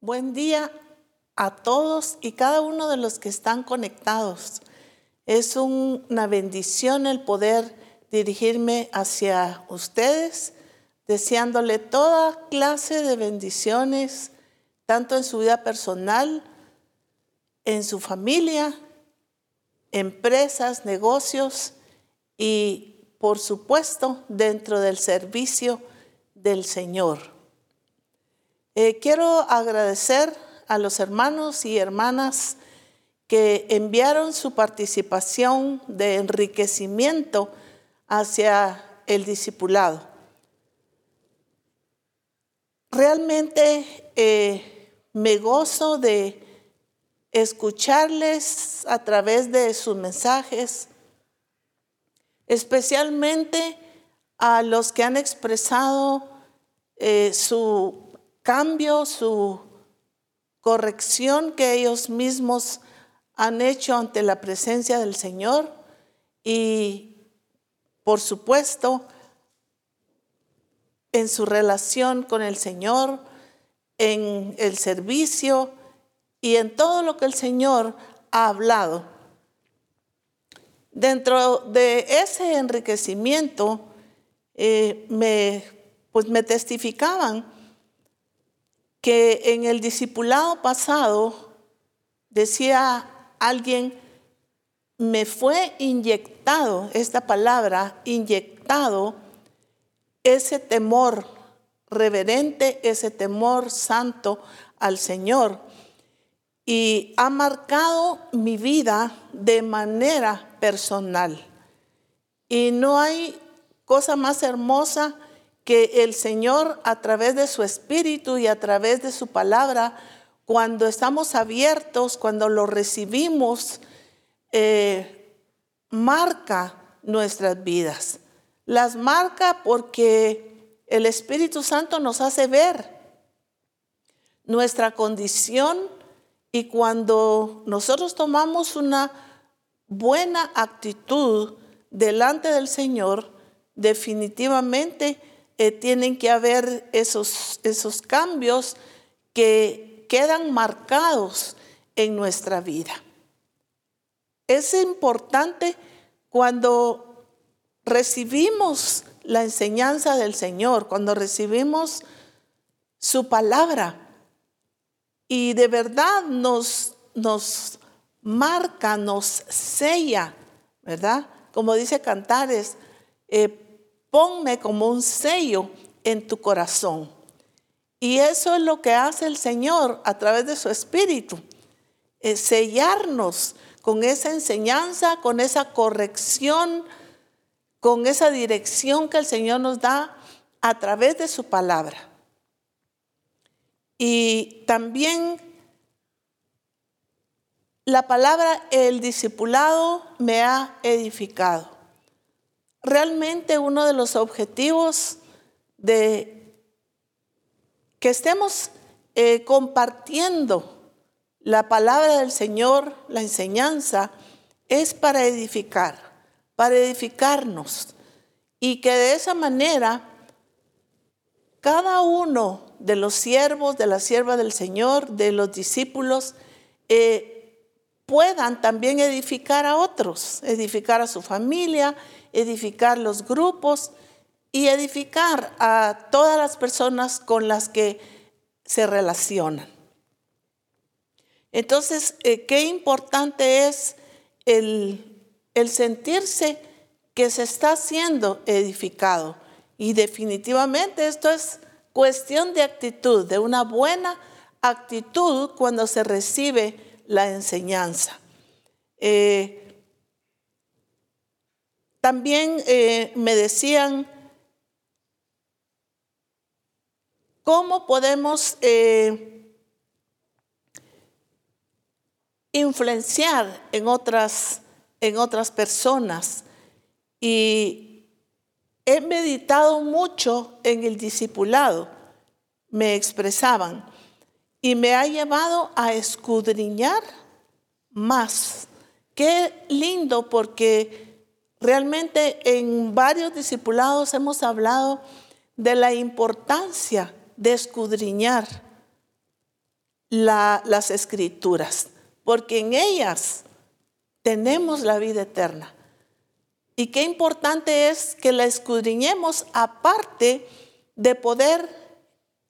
Buen día a todos y cada uno de los que están conectados. Es una bendición el poder dirigirme hacia ustedes, deseándole toda clase de bendiciones, tanto en su vida personal, en su familia, empresas, negocios y, por supuesto, dentro del servicio del Señor. Eh, quiero agradecer a los hermanos y hermanas que enviaron su participación de enriquecimiento hacia el discipulado. Realmente eh, me gozo de escucharles a través de sus mensajes, especialmente a los que han expresado eh, su cambio, su corrección que ellos mismos han hecho ante la presencia del Señor y, por supuesto, en su relación con el Señor, en el servicio y en todo lo que el Señor ha hablado. Dentro de ese enriquecimiento, eh, me, pues me testificaban que en el discipulado pasado decía alguien, me fue inyectado, esta palabra, inyectado, ese temor reverente, ese temor santo al Señor. Y ha marcado mi vida de manera personal. Y no hay cosa más hermosa que el Señor a través de su Espíritu y a través de su palabra, cuando estamos abiertos, cuando lo recibimos, eh, marca nuestras vidas. Las marca porque el Espíritu Santo nos hace ver nuestra condición y cuando nosotros tomamos una buena actitud delante del Señor, definitivamente eh, tienen que haber esos, esos cambios que quedan marcados en nuestra vida. Es importante cuando recibimos la enseñanza del Señor, cuando recibimos su palabra y de verdad nos, nos marca, nos sella, ¿verdad? Como dice Cantares, eh, ponme como un sello en tu corazón. Y eso es lo que hace el Señor a través de su Espíritu, sellarnos con esa enseñanza, con esa corrección, con esa dirección que el Señor nos da a través de su palabra. Y también la palabra el discipulado me ha edificado. Realmente uno de los objetivos de que estemos eh, compartiendo la palabra del Señor, la enseñanza, es para edificar, para edificarnos. Y que de esa manera cada uno de los siervos, de la sierva del Señor, de los discípulos, eh, puedan también edificar a otros, edificar a su familia, edificar los grupos y edificar a todas las personas con las que se relacionan. Entonces, eh, qué importante es el, sentirse que se está siendo edificado. Y definitivamente esto es cuestión de actitud, de una buena actitud cuando se recibe la enseñanza. Eh, también eh, me decían, ¿cómo podemos influenciar en otras, en otras personas. Y he meditado mucho en el discipulado, me expresaban, y me ha llevado a escudriñar más. Qué lindo porque realmente en varios discipulados hemos hablado de la importancia de escudriñar las escrituras, porque en ellas tenemos la vida eterna. Y qué importante es que la escudriñemos aparte de poder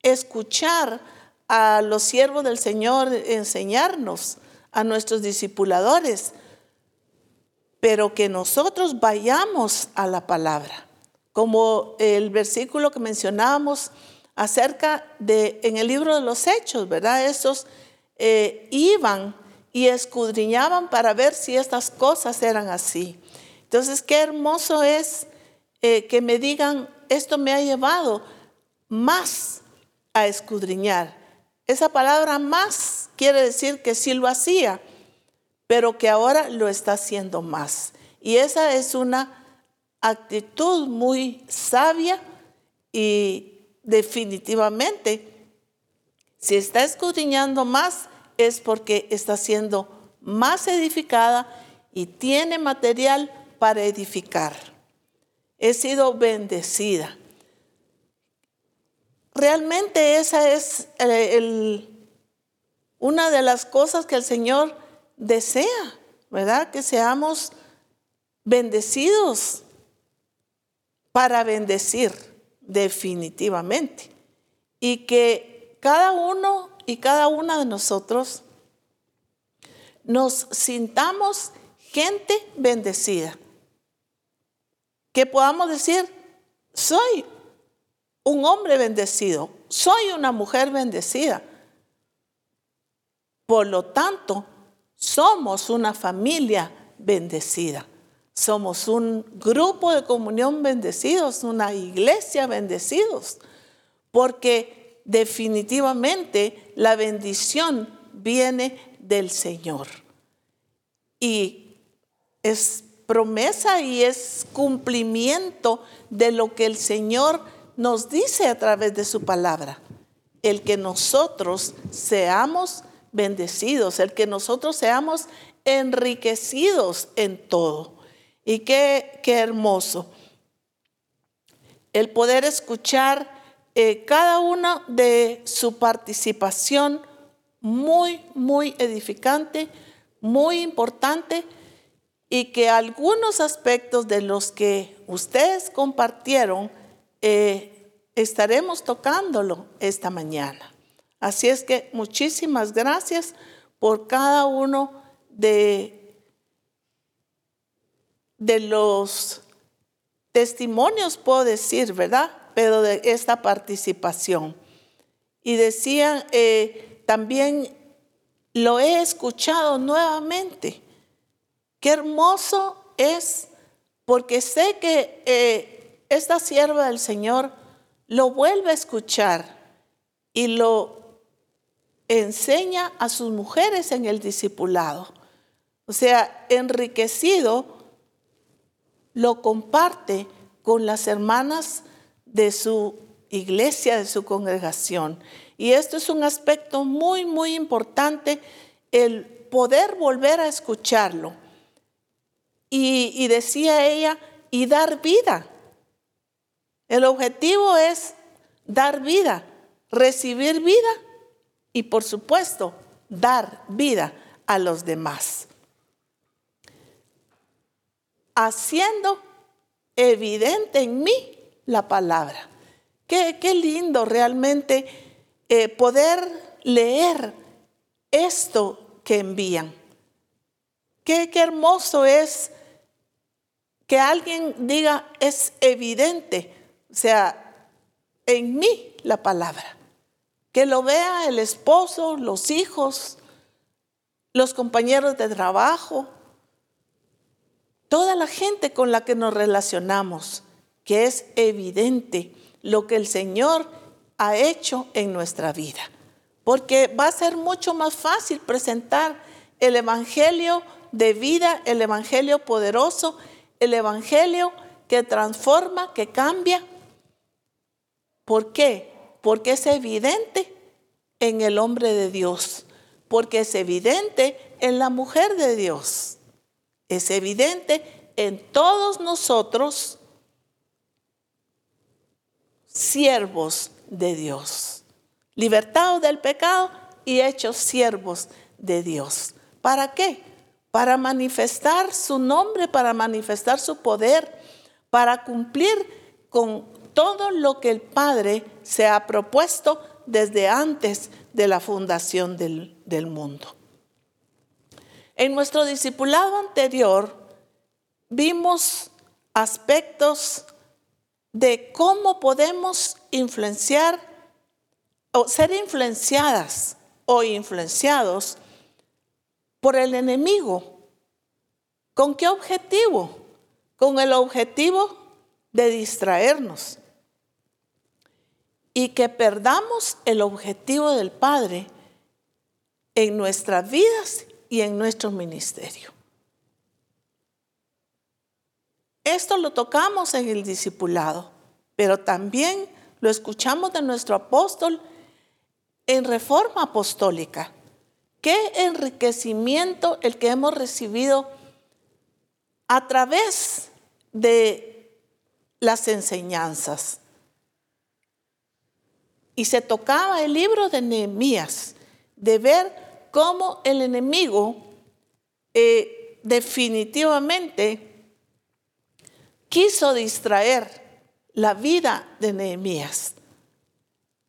escuchar a los siervos del Señor enseñarnos, a nuestros discipuladores, pero que nosotros vayamos a la palabra. Como el versículo que mencionábamos acerca de, en el libro de los Hechos, ¿verdad? Estos eh, iban y escudriñaban para ver si estas cosas eran así. Entonces, qué hermoso es eh, que me digan, esto me ha llevado más a escudriñar. Esa palabra más quiere decir que sí lo hacía, pero que ahora lo está haciendo más. Y esa es una actitud muy sabia y definitivamente, si está escudriñando más, es porque está siendo más edificada y tiene material para edificar. He sido bendecida. Realmente esa es una de las cosas que el Señor desea, ¿verdad? Que seamos bendecidos para bendecir definitivamente. Y que cada uno y cada una de nosotros nos sintamos gente bendecida que podamos decir, soy un hombre bendecido, soy una mujer bendecida. Por lo tanto, somos una familia bendecida. Somos un grupo de comunión bendecidos, una iglesia bendecidos, porque definitivamente la bendición viene del Señor. Y es promesa y es cumplimiento de lo que el Señor nos dice a través de su palabra. El que nosotros seamos bendecidos, el que nosotros seamos enriquecidos en todo. Y qué, qué hermoso el poder escuchar eh, cada una de su participación muy, muy edificante, muy importante y que algunos aspectos de los que ustedes compartieron eh, estaremos tocándolo esta mañana. Así es que muchísimas gracias por cada uno de, de los testimonios, puedo decir, ¿verdad? Pero de esta participación. Y decían, eh, también lo he escuchado nuevamente Qué hermoso es, porque sé que eh, esta sierva del Señor lo vuelve a escuchar y lo enseña a sus mujeres en el discipulado. O sea, enriquecido, lo comparte con las hermanas de su iglesia, de su congregación. Y esto es un aspecto muy, muy importante, el poder volver a escucharlo y, decía ella, y dar vida. El objetivo es dar vida, recibir vida y por supuesto dar vida a los demás. Haciendo evidente en mí la palabra. Qué, qué lindo realmente eh, poder leer esto que envían. Qué, qué hermoso es que alguien diga es evidente, o sea, en mí la palabra. Que lo vea el esposo, los hijos, los compañeros de trabajo, toda la gente con la que nos relacionamos, que es evidente lo que el Señor ha hecho en nuestra vida. Porque va a ser mucho más fácil presentar el Evangelio de vida, el Evangelio poderoso, el Evangelio que transforma, que cambia. ¿Por qué? Porque es evidente en el hombre de Dios, porque es evidente en la mujer de Dios, es evidente en todos nosotros, siervos de Dios, libertados del pecado y hechos siervos de Dios. ¿Para qué? Para manifestar su nombre, para manifestar su poder, para cumplir con todo lo que el Padre se ha propuesto desde antes de la fundación del, del mundo. En nuestro discipulado anterior vimos aspectos de cómo podemos influenciar o ser influenciadas o influenciados por el enemigo. ¿Con qué objetivo? Con el objetivo de distraernos y que perdamos el objetivo del Padre en nuestras vidas y en nuestro ministerio. Esto lo tocamos en el discipulado, pero también lo escuchamos de nuestro apóstol en reforma apostólica. Qué enriquecimiento el que hemos recibido a través de las enseñanzas. Y se tocaba el libro de Nehemías, de ver cómo el enemigo eh, definitivamente quiso distraer la vida de Nehemías.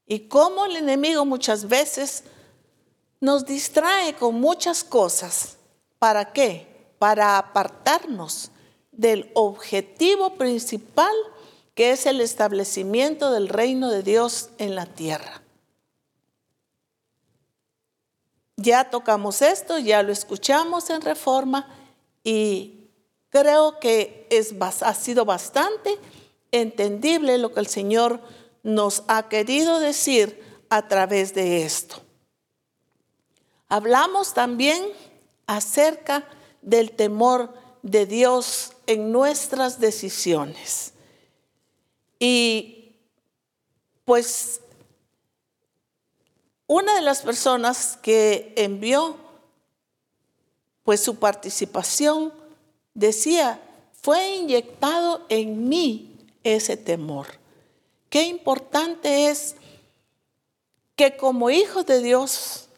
Y cómo el enemigo muchas veces nos distrae con muchas cosas. ¿Para qué? Para apartarnos del objetivo principal que es el establecimiento del reino de Dios en la tierra. Ya tocamos esto, ya lo escuchamos en reforma y Creo que es, ha sido bastante entendible lo que el Señor nos ha querido decir a través de esto. Hablamos también acerca del temor de Dios en nuestras decisiones. Y pues una de las personas que envió pues su participación decía, fue inyectado en mí ese temor. Qué importante es que como hijos de Dios,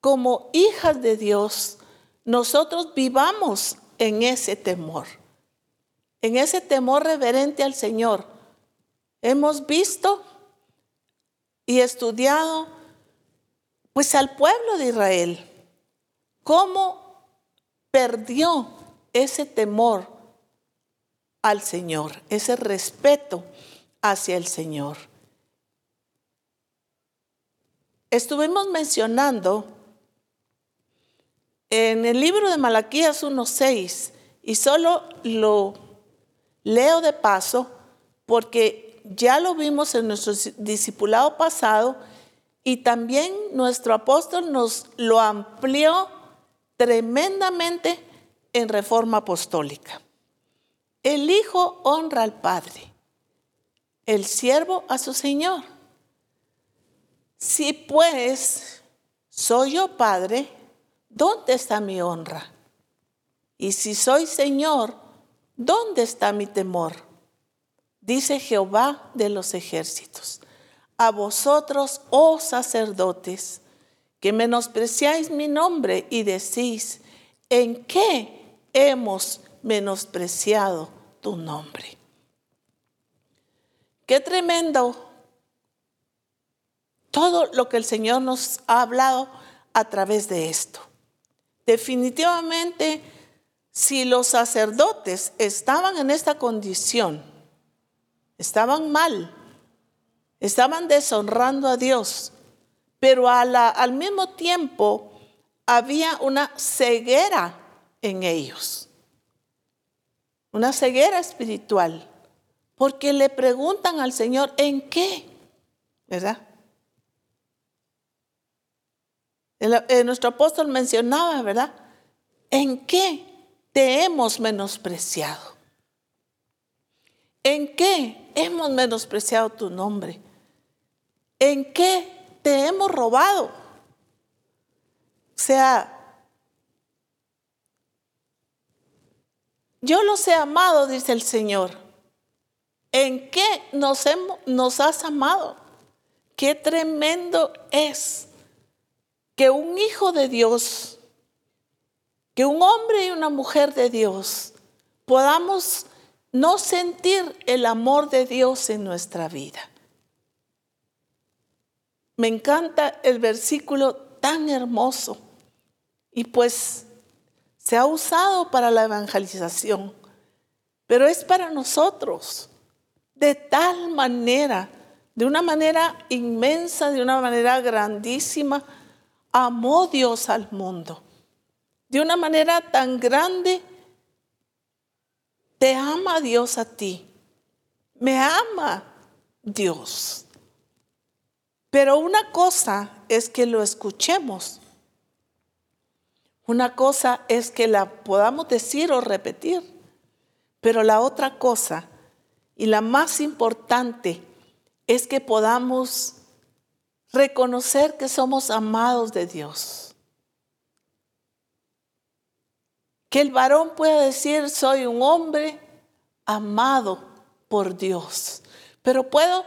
como hijas de Dios, nosotros vivamos en ese temor, en ese temor reverente al Señor. Hemos visto y estudiado pues al pueblo de Israel, cómo perdió ese temor al Señor, ese respeto hacia el Señor. Estuvimos mencionando en el libro de Malaquías 1.6 y solo lo leo de paso porque ya lo vimos en nuestro discipulado pasado y también nuestro apóstol nos lo amplió tremendamente en reforma apostólica. El Hijo honra al Padre, el siervo a su Señor. Si pues soy yo Padre, ¿dónde está mi honra? Y si soy Señor, ¿dónde está mi temor? Dice Jehová de los ejércitos. A vosotros, oh sacerdotes, que menospreciáis mi nombre y decís, ¿en qué hemos menospreciado tu nombre. Qué tremendo todo lo que el Señor nos ha hablado a través de esto. Definitivamente, si los sacerdotes estaban en esta condición, estaban mal, estaban deshonrando a Dios, pero al mismo tiempo había una ceguera en ellos. Una ceguera espiritual. Porque le preguntan al Señor, ¿en qué? ¿Verdad? nuestro apóstol mencionaba, ¿verdad? ¿En qué te hemos menospreciado? ¿En qué hemos menospreciado tu nombre? ¿En qué te hemos robado? O sea, Yo los he amado, dice el Señor. ¿En qué nos, hemos, nos has amado? Qué tremendo es que un hijo de Dios, que un hombre y una mujer de Dios podamos no sentir el amor de Dios en nuestra vida. Me encanta el versículo tan hermoso y pues se ha usado para la evangelización, pero es para nosotros de tal manera, de una manera inmensa, de una manera grandísima, amó Dios al mundo. De una manera tan grande, te ama Dios a ti. Me ama Dios. Pero una cosa es que lo escuchemos. Una cosa es que la podamos decir o repetir. Pero la otra cosa, y la más importante, es que podamos reconocer que somos amados de Dios. Que el varón pueda decir, soy un hombre amado por Dios. Pero puedo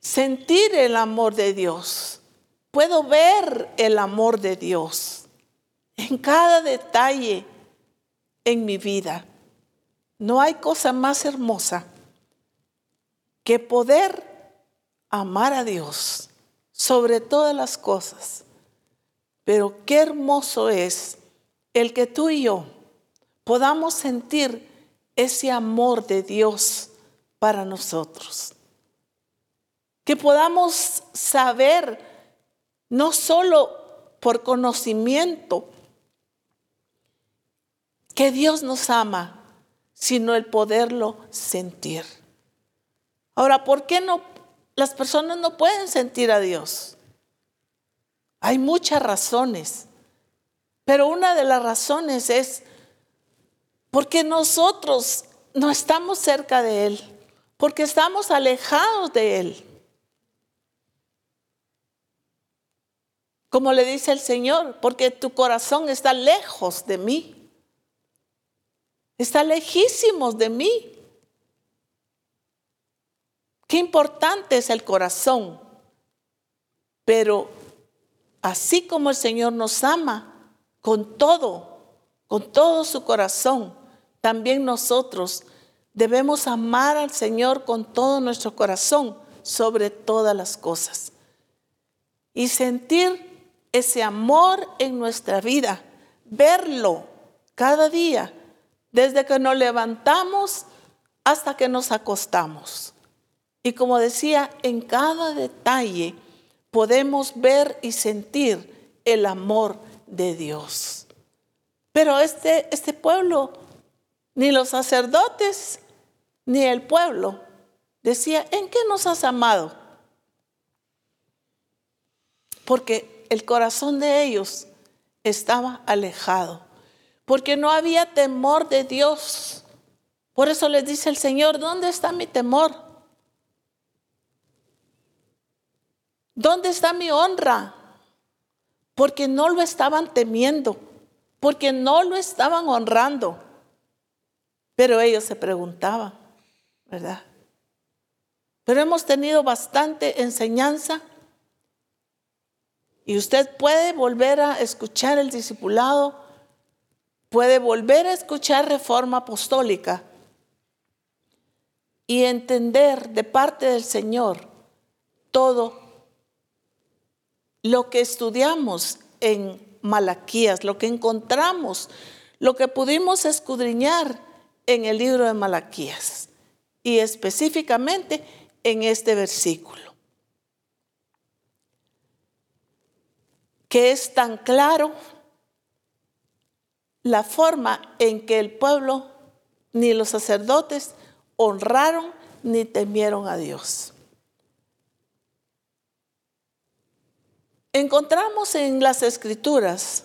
sentir el amor de Dios. Puedo ver el amor de Dios en cada detalle en mi vida. No hay cosa más hermosa que poder amar a Dios sobre todas las cosas. Pero qué hermoso es el que tú y yo podamos sentir ese amor de Dios para nosotros. Que podamos saber, no solo por conocimiento, que Dios nos ama, sino el poderlo sentir. Ahora, ¿por qué no las personas no pueden sentir a Dios? Hay muchas razones, pero una de las razones es porque nosotros no estamos cerca de Él, porque estamos alejados de Él. Como le dice el Señor, porque tu corazón está lejos de mí. Está lejísimos de mí. Qué importante es el corazón. Pero así como el Señor nos ama con todo, con todo su corazón, también nosotros debemos amar al Señor con todo nuestro corazón sobre todas las cosas. Y sentir ese amor en nuestra vida, verlo cada día, desde que nos levantamos hasta que nos acostamos. Y como decía, en cada detalle podemos ver y sentir el amor de Dios. Pero este, este pueblo, ni los sacerdotes, ni el pueblo, decía, ¿en qué nos has amado? Porque el corazón de ellos estaba alejado, porque no había temor de Dios. Por eso les dice el Señor, ¿dónde está mi temor? ¿Dónde está mi honra? Porque no lo estaban temiendo, porque no lo estaban honrando. Pero ellos se preguntaban, ¿verdad? Pero hemos tenido bastante enseñanza y usted puede volver a escuchar el discipulado, puede volver a escuchar reforma apostólica y entender de parte del Señor todo lo que estudiamos en Malaquías, lo que encontramos, lo que pudimos escudriñar en el libro de Malaquías y específicamente en este versículo, que es tan claro la forma en que el pueblo ni los sacerdotes honraron ni temieron a Dios. Encontramos en las escrituras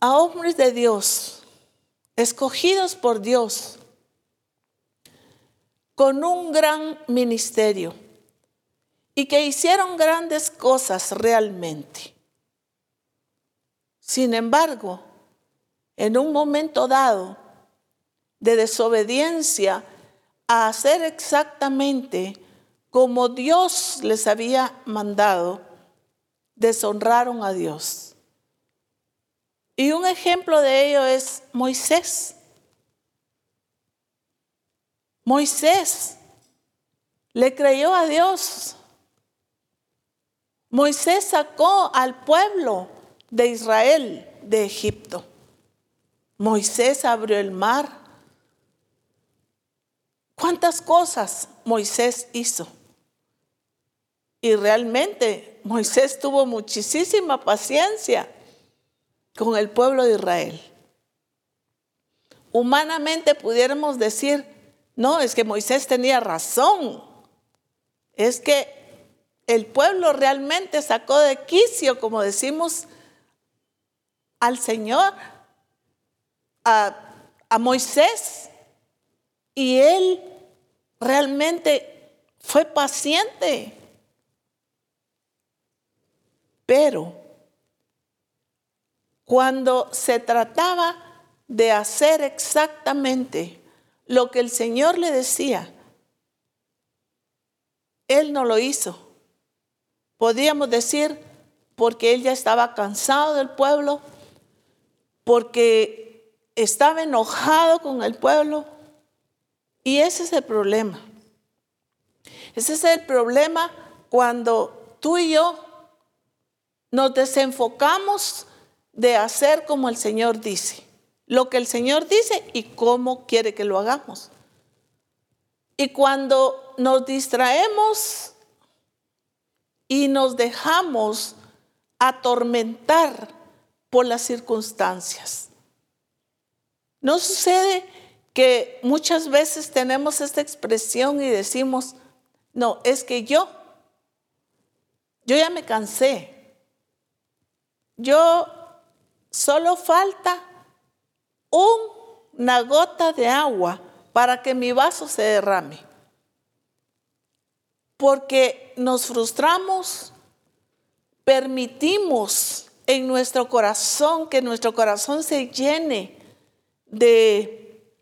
a hombres de Dios, escogidos por Dios, con un gran ministerio y que hicieron grandes cosas realmente. Sin embargo, en un momento dado de desobediencia a hacer exactamente como Dios les había mandado, deshonraron a Dios. Y un ejemplo de ello es Moisés. Moisés le creyó a Dios. Moisés sacó al pueblo de Israel de Egipto. Moisés abrió el mar. ¿Cuántas cosas Moisés hizo? Y realmente Moisés tuvo muchísima paciencia con el pueblo de Israel. Humanamente pudiéramos decir, no, es que Moisés tenía razón. Es que el pueblo realmente sacó de quicio, como decimos, al Señor, a, a Moisés, y él realmente fue paciente. Pero cuando se trataba de hacer exactamente lo que el Señor le decía, Él no lo hizo. Podríamos decir, porque Él ya estaba cansado del pueblo, porque estaba enojado con el pueblo. Y ese es el problema. Ese es el problema cuando tú y yo nos desenfocamos de hacer como el Señor dice, lo que el Señor dice y cómo quiere que lo hagamos. Y cuando nos distraemos y nos dejamos atormentar por las circunstancias. ¿No sucede que muchas veces tenemos esta expresión y decimos, no, es que yo, yo ya me cansé, yo solo falta una gota de agua para que mi vaso se derrame. Porque nos frustramos, permitimos en nuestro corazón que nuestro corazón se llene de,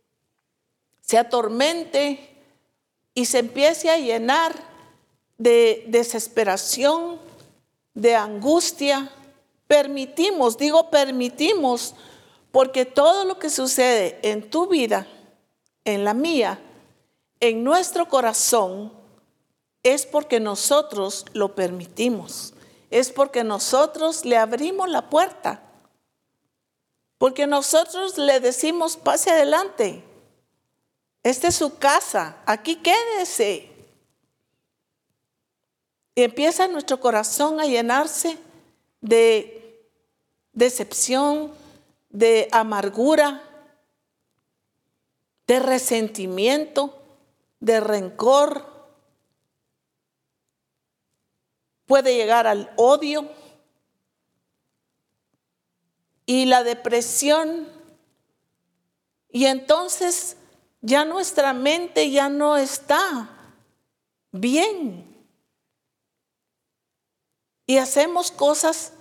se atormente y se empiece a llenar de desesperación, de angustia, Permitimos, digo permitimos, porque todo lo que sucede en tu vida, en la mía, en nuestro corazón, es porque nosotros lo permitimos. Es porque nosotros le abrimos la puerta. Porque nosotros le decimos, pase adelante. Esta es su casa, aquí quédese. Y empieza nuestro corazón a llenarse de decepción, de amargura, de resentimiento, de rencor. Puede llegar al odio y la depresión. Y entonces ya nuestra mente ya no está bien. Y hacemos cosas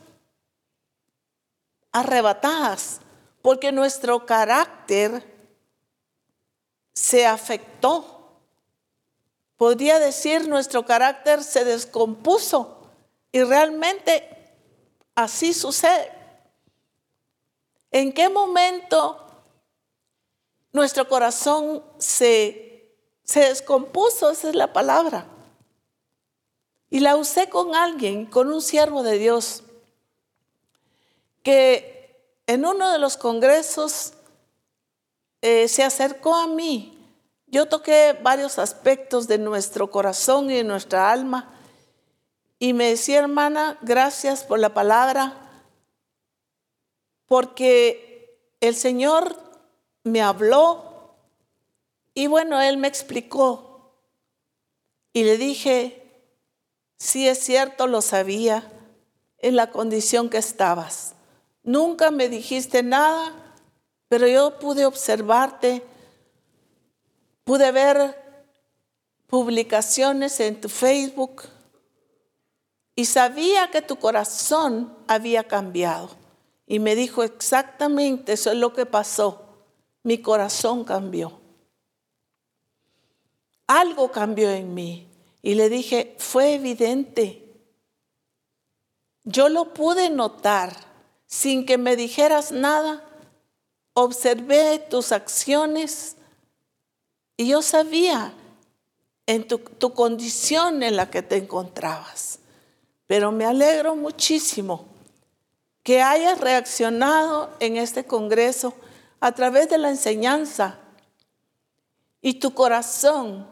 arrebatadas, porque nuestro carácter se afectó. Podría decir, nuestro carácter se descompuso y realmente así sucede. ¿En qué momento nuestro corazón se, se descompuso? Esa es la palabra. Y la usé con alguien, con un siervo de Dios que en uno de los congresos eh, se acercó a mí. Yo toqué varios aspectos de nuestro corazón y de nuestra alma y me decía, hermana, gracias por la palabra, porque el Señor me habló y bueno, Él me explicó y le dije, sí es cierto, lo sabía, en la condición que estabas. Nunca me dijiste nada, pero yo pude observarte, pude ver publicaciones en tu Facebook y sabía que tu corazón había cambiado. Y me dijo exactamente, eso es lo que pasó. Mi corazón cambió. Algo cambió en mí. Y le dije, fue evidente. yo lo pude notar sin que me dijeras nada. Observé tus acciones y yo sabía en tu, condición en la que te encontrabas. Pero me alegro muchísimo que hayas reaccionado en este Congreso a través de la enseñanza y tu corazón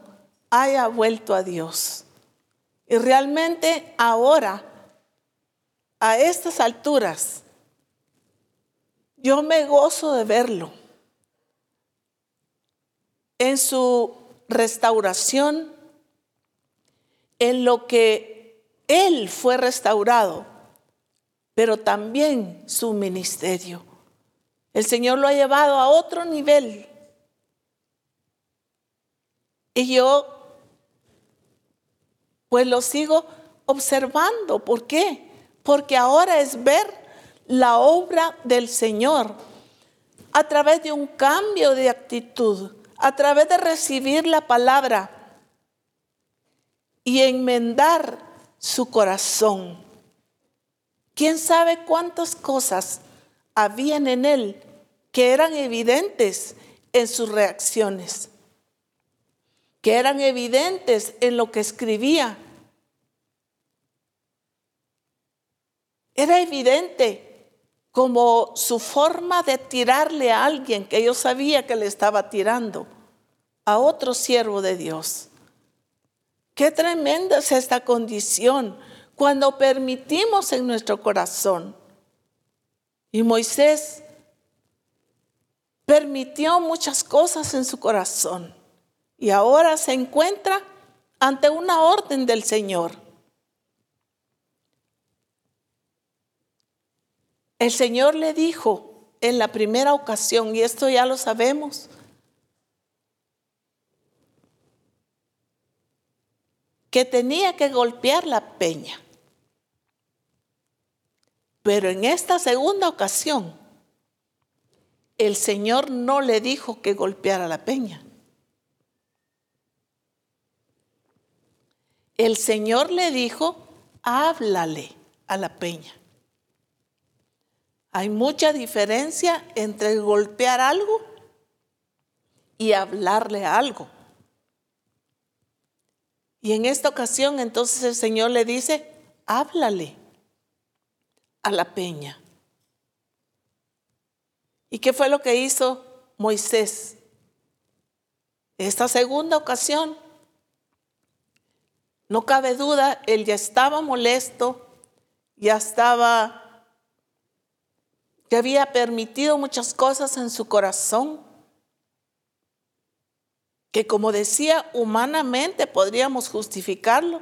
haya vuelto a Dios. Y realmente ahora, a estas alturas, yo me gozo de verlo en su restauración, en lo que Él fue restaurado, pero también su ministerio. El Señor lo ha llevado a otro nivel. Y yo pues lo sigo observando. ¿Por qué? Porque ahora es ver la obra del Señor a través de un cambio de actitud, a través de recibir la palabra y enmendar su corazón. ¿Quién sabe cuántas cosas habían en él que eran evidentes en sus reacciones, que eran evidentes en lo que escribía? Era evidente como su forma de tirarle a alguien que yo sabía que le estaba tirando, a otro siervo de Dios. Qué tremenda es esta condición cuando permitimos en nuestro corazón. Y Moisés permitió muchas cosas en su corazón y ahora se encuentra ante una orden del Señor. El Señor le dijo en la primera ocasión, y esto ya lo sabemos, que tenía que golpear la peña. Pero en esta segunda ocasión, el Señor no le dijo que golpeara la peña. El Señor le dijo, háblale a la peña. Hay mucha diferencia entre golpear algo y hablarle algo. Y en esta ocasión entonces el Señor le dice, háblale a la peña. ¿Y qué fue lo que hizo Moisés? Esta segunda ocasión, no cabe duda, él ya estaba molesto, ya estaba que había permitido muchas cosas en su corazón, que como decía, humanamente podríamos justificarlo,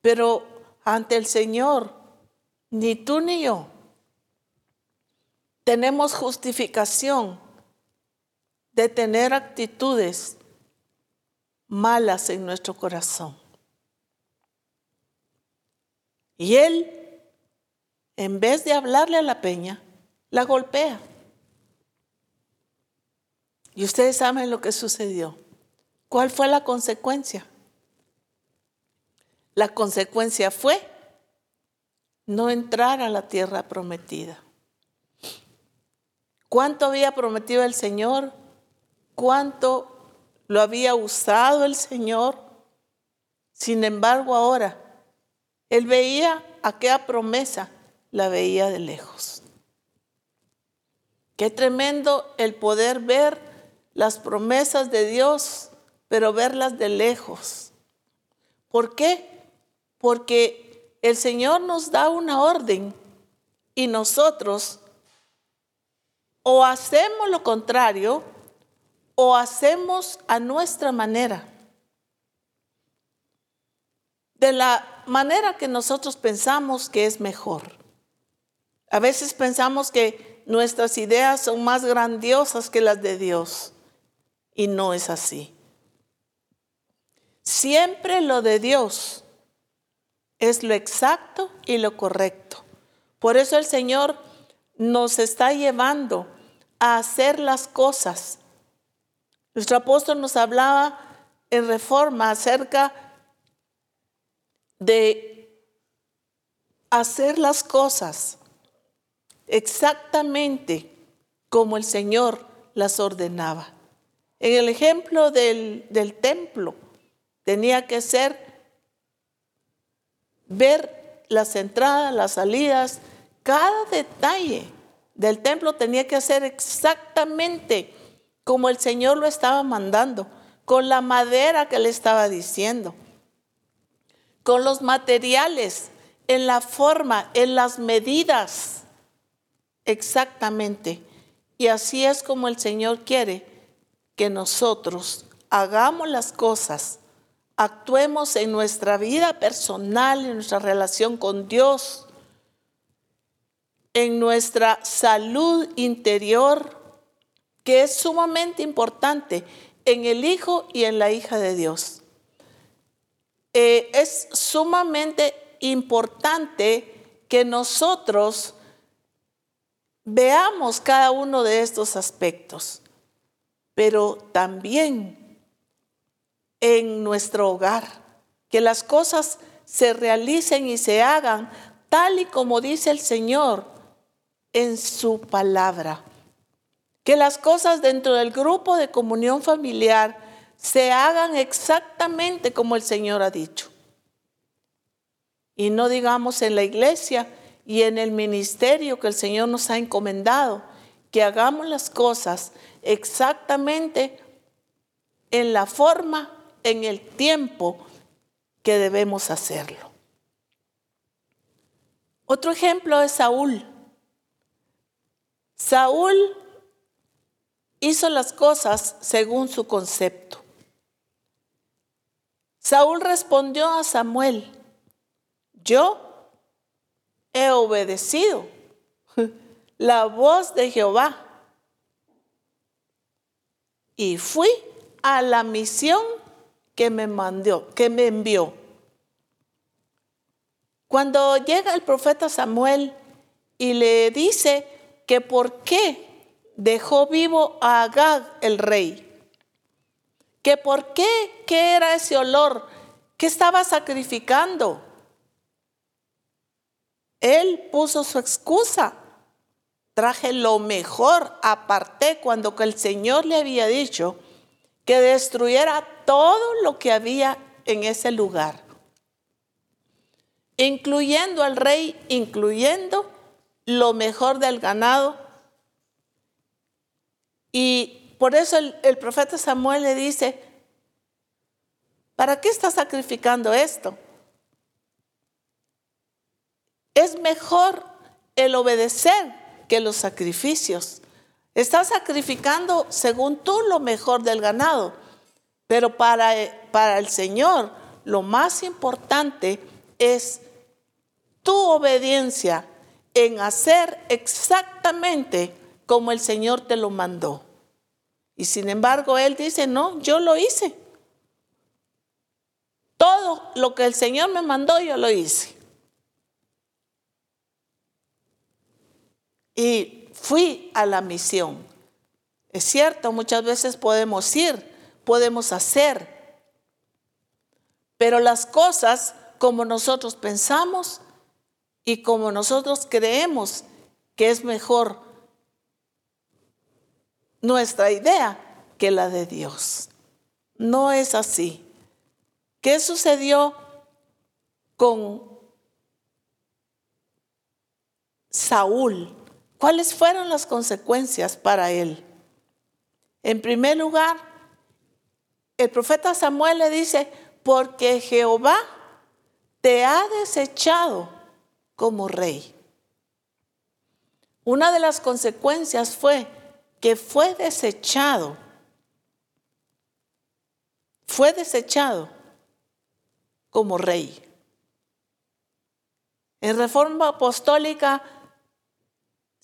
pero ante el Señor, ni tú ni yo tenemos justificación de tener actitudes malas en nuestro corazón. Y Él, en vez de hablarle a la peña, la golpea. Y ustedes saben lo que sucedió. ¿Cuál fue la consecuencia? La consecuencia fue no entrar a la tierra prometida. ¿Cuánto había prometido el Señor? ¿Cuánto lo había usado el Señor? Sin embargo, ahora, él veía aquella promesa, la veía de lejos. Qué tremendo el poder ver las promesas de Dios, pero verlas de lejos. ¿Por qué? Porque el Señor nos da una orden y nosotros o hacemos lo contrario o hacemos a nuestra manera. De la manera que nosotros pensamos que es mejor. A veces pensamos que nuestras ideas son más grandiosas que las de Dios. Y no es así. Siempre lo de Dios es lo exacto y lo correcto. Por eso el Señor nos está llevando a hacer las cosas. Nuestro apóstol nos hablaba en reforma acerca de hacer las cosas exactamente como el Señor las ordenaba. En el ejemplo del, del templo, tenía que ser ver las entradas, las salidas, cada detalle del templo tenía que ser exactamente como el Señor lo estaba mandando, con la madera que le estaba diciendo, con los materiales, en la forma, en las medidas, exactamente. Y así es como el Señor quiere que nosotros hagamos las cosas, actuemos en nuestra vida personal, en nuestra relación con Dios, en nuestra salud interior, que es sumamente importante en el Hijo y en la hija de Dios. Eh, es sumamente importante que nosotros veamos cada uno de estos aspectos, pero también en nuestro hogar, que las cosas se realicen y se hagan tal y como dice el Señor en su palabra. Que las cosas dentro del grupo de comunión familiar se hagan exactamente como el Señor ha dicho. Y no digamos en la iglesia, y en el ministerio que el Señor nos ha encomendado, que hagamos las cosas exactamente en la forma, en el tiempo que debemos hacerlo. Otro ejemplo es Saúl. Saúl hizo las cosas según su concepto. Saúl respondió a Samuel, yo he obedecido la voz de Jehová y fui a la misión que me mandó, que me envió. Cuando llega el profeta Samuel y le dice que por qué dejó vivo a Agag el rey, que por qué, qué era ese olor, qué estaba sacrificando. Él puso su excusa. Traje lo mejor, aparté cuando el Señor le había dicho que destruyera todo lo que había en ese lugar, incluyendo al rey, incluyendo lo mejor del ganado. Y por eso el, el profeta Samuel le dice, ¿para qué está sacrificando esto? Es mejor el obedecer que los sacrificios. Estás sacrificando según tú lo mejor del ganado, pero para, para el Señor lo más importante es tu obediencia en hacer exactamente como el Señor te lo mandó. Y sin embargo, Él dice, no, yo lo hice. Todo lo que el Señor me mandó, yo lo hice. Y fui a la misión. Es cierto, muchas veces podemos ir, podemos hacer, pero las cosas como nosotros pensamos y como nosotros creemos que es mejor nuestra idea que la de Dios. No es así. ¿Qué sucedió con Saúl? ¿Cuáles fueron las consecuencias para él? En primer lugar, el profeta Samuel le dice, porque Jehová te ha desechado como rey. Una de las consecuencias fue que fue desechado. Fue desechado como rey. En reforma apostólica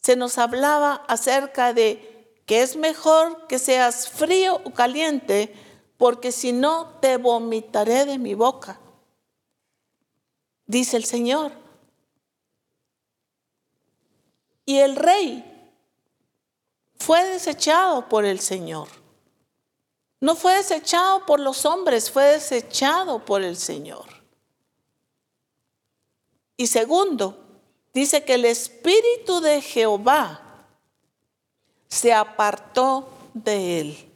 se nos hablaba acerca de que es mejor que seas frío o caliente, porque si no te vomitaré de mi boca, dice el Señor. Y el rey fue desechado por el Señor. No fue desechado por los hombres, fue desechado por el Señor. Y segundo, dice que el espíritu de Jehová se apartó de él.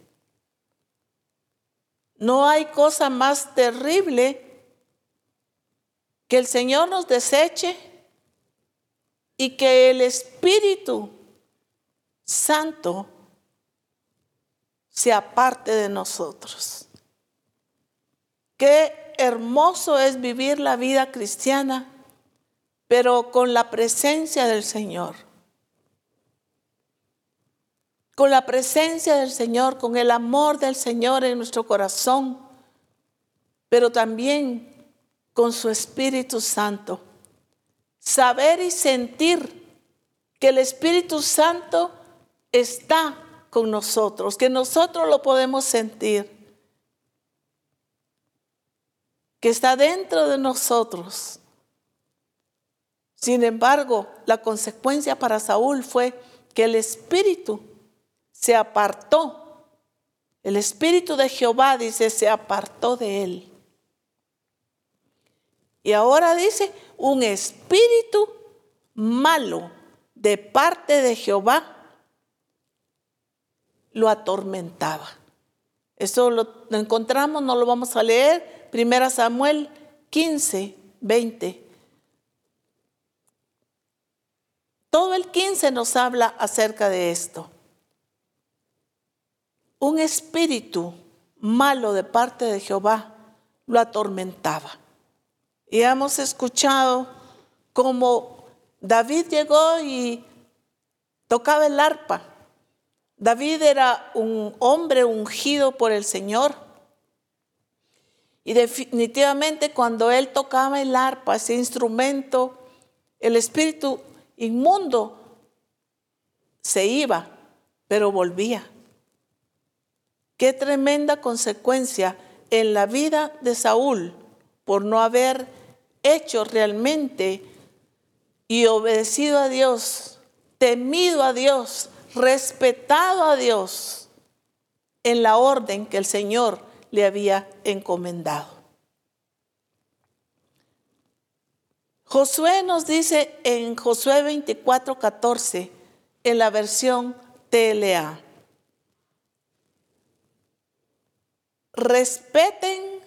No hay cosa más terrible que el Señor nos deseche y que el Espíritu Santo se aparte de nosotros. Qué hermoso es vivir la vida cristiana, pero con la presencia del Señor. Con la presencia del Señor, con el amor del Señor en nuestro corazón, pero también con su Espíritu Santo. Saber y sentir que el Espíritu Santo está con nosotros, que nosotros lo podemos sentir, que está dentro de nosotros. Sin embargo, la consecuencia para Saúl fue que el Espíritu se apartó. El Espíritu de Jehová, dice, se apartó de él. Y ahora dice, un espíritu malo de parte de Jehová lo atormentaba. Eso lo, encontramos, no lo vamos a leer. Primera Samuel 15, 20. Todo el 15 nos habla acerca de esto. Un espíritu malo de parte de Jehová lo atormentaba. Y hemos escuchado cómo David llegó y tocaba el arpa. David era un hombre ungido por el Señor. Y definitivamente cuando él tocaba el arpa, ese instrumento, el espíritu inmundo se iba, pero volvía. Qué tremenda consecuencia en la vida de Saúl por no haber hecho realmente y obedecido a Dios, temido a Dios, respetado a Dios en la orden que el Señor le había encomendado. Josué nos dice en Josué 24, 14, en la versión TLA, respeten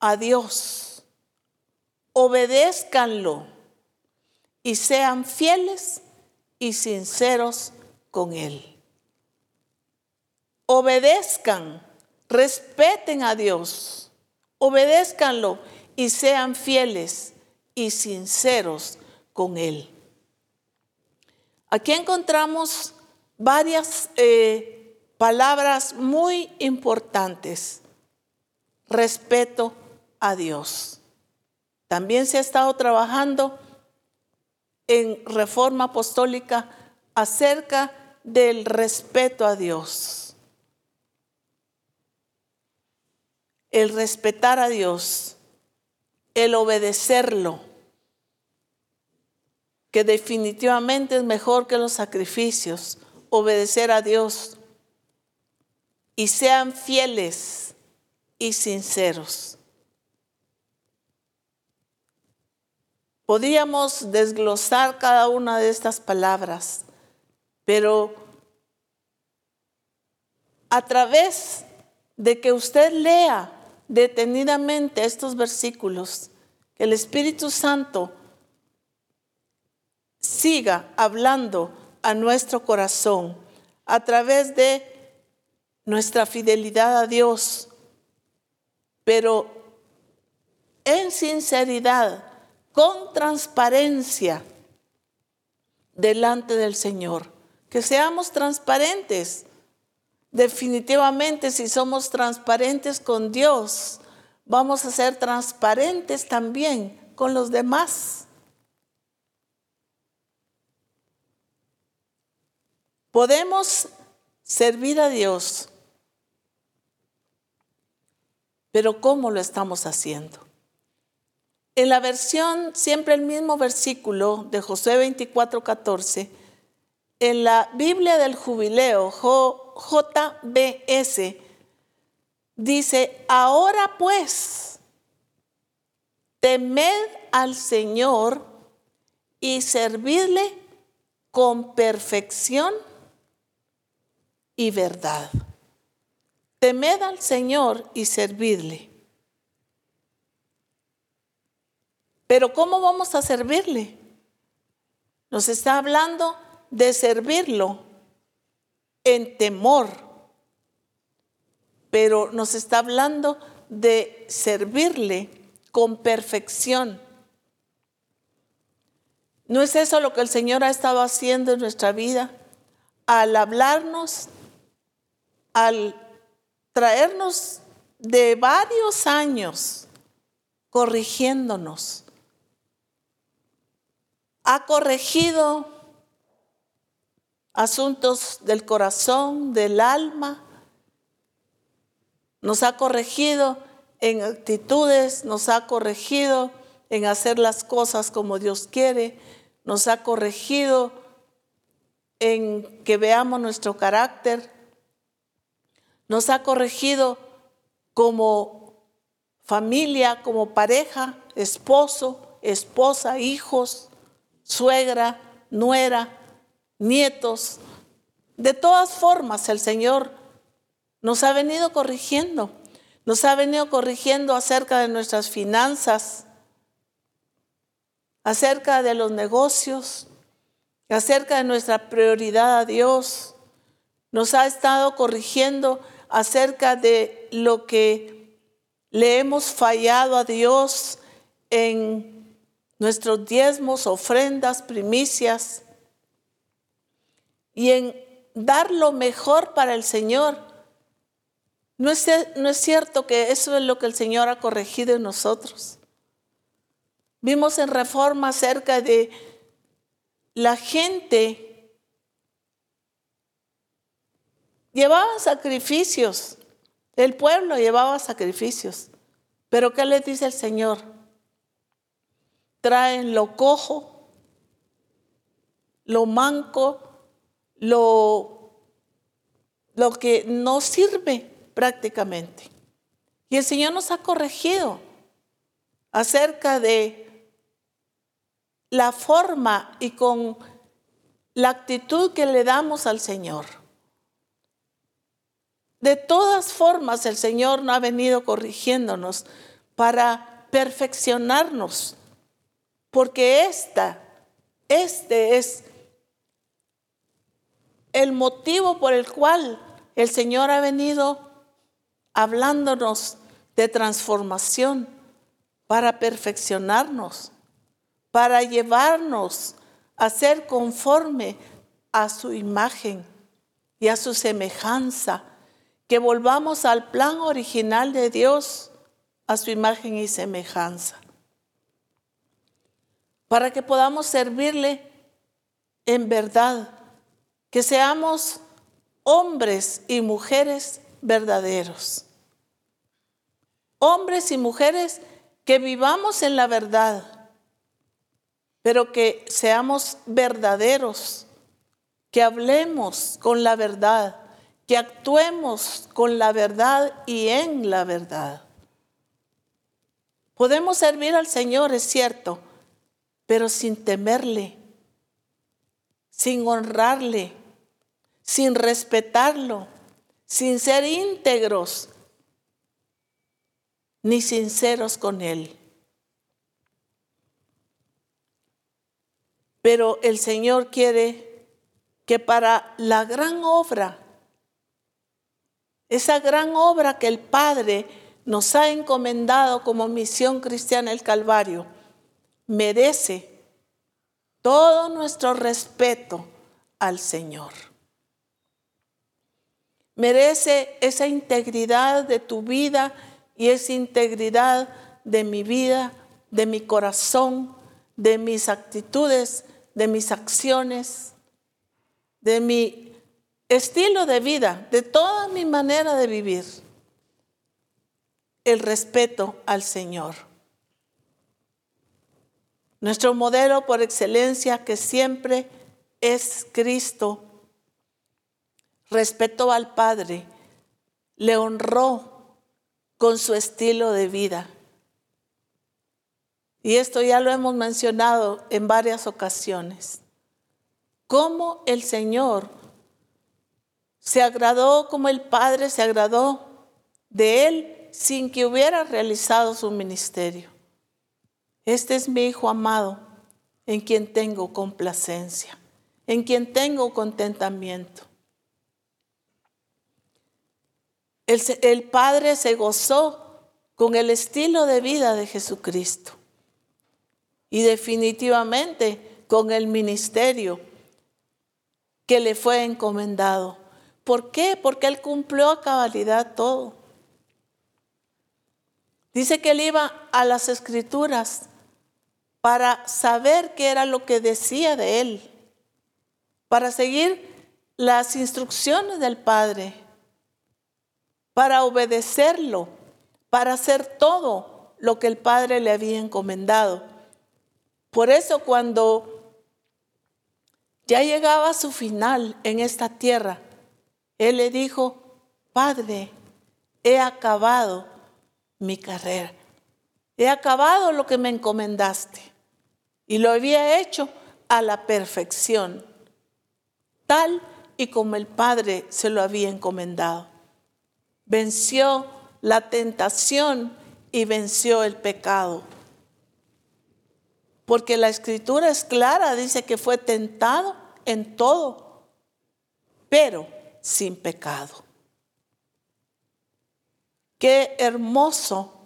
a Dios, obedézcanlo y sean fieles y sinceros con Él. Obedezcan, respeten a Dios, obedézcanlo y sean fieles y sinceros con Él. Aquí encontramos varias eh, palabras muy importantes. Respeto, a Dios. También se ha estado trabajando en reforma apostólica acerca del respeto a Dios. El respetar a Dios, el obedecerlo, que definitivamente es mejor que los sacrificios, obedecer a Dios y sean fieles y sinceros. Podríamos desglosar cada una de estas palabras, pero a través de que usted lea detenidamente estos versículos, que el Espíritu Santo siga hablando a nuestro corazón a través de nuestra fidelidad a Dios, pero en sinceridad con transparencia delante del Señor. Que seamos transparentes. Definitivamente si somos transparentes con Dios, vamos a ser transparentes también con los demás. Podemos servir a Dios, pero ¿cómo lo estamos haciendo? En la versión, siempre el mismo versículo de Josué 24, 14, en la Biblia del Jubileo, JBS, dice, ahora pues, temed al Señor y servidle con perfección y verdad. Temed al Señor y servidle. Pero ¿cómo vamos a servirle? Nos está hablando de servirlo en temor, pero nos está hablando de servirle con perfección. ¿No es eso lo que el Señor ha estado haciendo en nuestra vida? Al hablarnos, al traernos de varios años corrigiéndonos. Ha corregido asuntos del corazón, del alma. Nos ha corregido en actitudes, nos ha corregido en hacer las cosas como Dios quiere, nos ha corregido en que veamos nuestro carácter, nos ha corregido como familia, como pareja, esposo, esposa, hijos, suegra, nuera, nietos. De todas formas, el Señor nos ha venido corrigiendo, nos ha venido corrigiendo acerca de nuestras finanzas, acerca de los negocios, acerca de nuestra prioridad a Dios. Nos ha estado corrigiendo acerca de lo que le hemos fallado a Dios en nuestros diezmos, ofrendas, primicias y en dar lo mejor para el Señor. No es, no es cierto que eso es lo que el Señor ha corregido en nosotros. Vimos en reforma acerca de la gente llevaba sacrificios, el pueblo llevaba sacrificios, pero ¿qué les dice el Señor? Traen lo cojo, lo manco, lo, lo que no sirve prácticamente. Y el Señor nos ha corregido acerca de la forma y con la actitud que le damos al Señor. De todas formas, el Señor no ha venido corrigiéndonos para perfeccionarnos, porque esta, este es el motivo por el cual el Señor ha venido hablándonos de transformación para perfeccionarnos para llevarnos a ser conforme a su imagen y a su semejanza, que volvamos al plan original de Dios, a su imagen y semejanza, para que podamos servirle en verdad, que seamos hombres y mujeres verdaderos, hombres y mujeres que vivamos en la verdad pero que seamos verdaderos, que hablemos con la verdad, que actuemos con la verdad y en la verdad. Podemos servir al Señor, es cierto, pero sin temerle, sin honrarle, sin respetarlo, sin ser íntegros ni sinceros con Él. Pero el Señor quiere que para la gran obra, esa gran obra que el Padre nos ha encomendado como misión cristiana el Calvario, merece todo nuestro respeto al Señor. Merece esa integridad de tu vida y esa integridad de mi vida, de mi corazón, de mis actitudes, de mis acciones, de mi estilo de vida, de toda mi manera de vivir. El respeto al Señor. Nuestro modelo por excelencia que siempre es Cristo. Respetó al Padre, le honró con su estilo de vida. Y esto ya lo hemos mencionado en varias ocasiones. Cómo el Señor se agradó, como el Padre se agradó de él sin que hubiera realizado su ministerio. Este es mi Hijo amado, en quien tengo complacencia, en quien tengo contentamiento. El, Padre se gozó con el estilo de vida de Jesucristo y definitivamente con el ministerio que le fue encomendado. ¿Por qué? Porque él cumplió a cabalidad todo. Dice que él iba a las escrituras para saber qué era lo que decía de él, para seguir las instrucciones del Padre, para obedecerlo, para hacer todo lo que el Padre le había encomendado. Por eso cuando ya llegaba a su final en esta tierra, Él le dijo, Padre, he acabado mi carrera. He acabado lo que me encomendaste y lo había hecho a la perfección, tal y como el Padre se lo había encomendado. Venció la tentación y venció el pecado. Porque la escritura es clara, dice que fue tentado en todo, pero sin pecado. Qué hermoso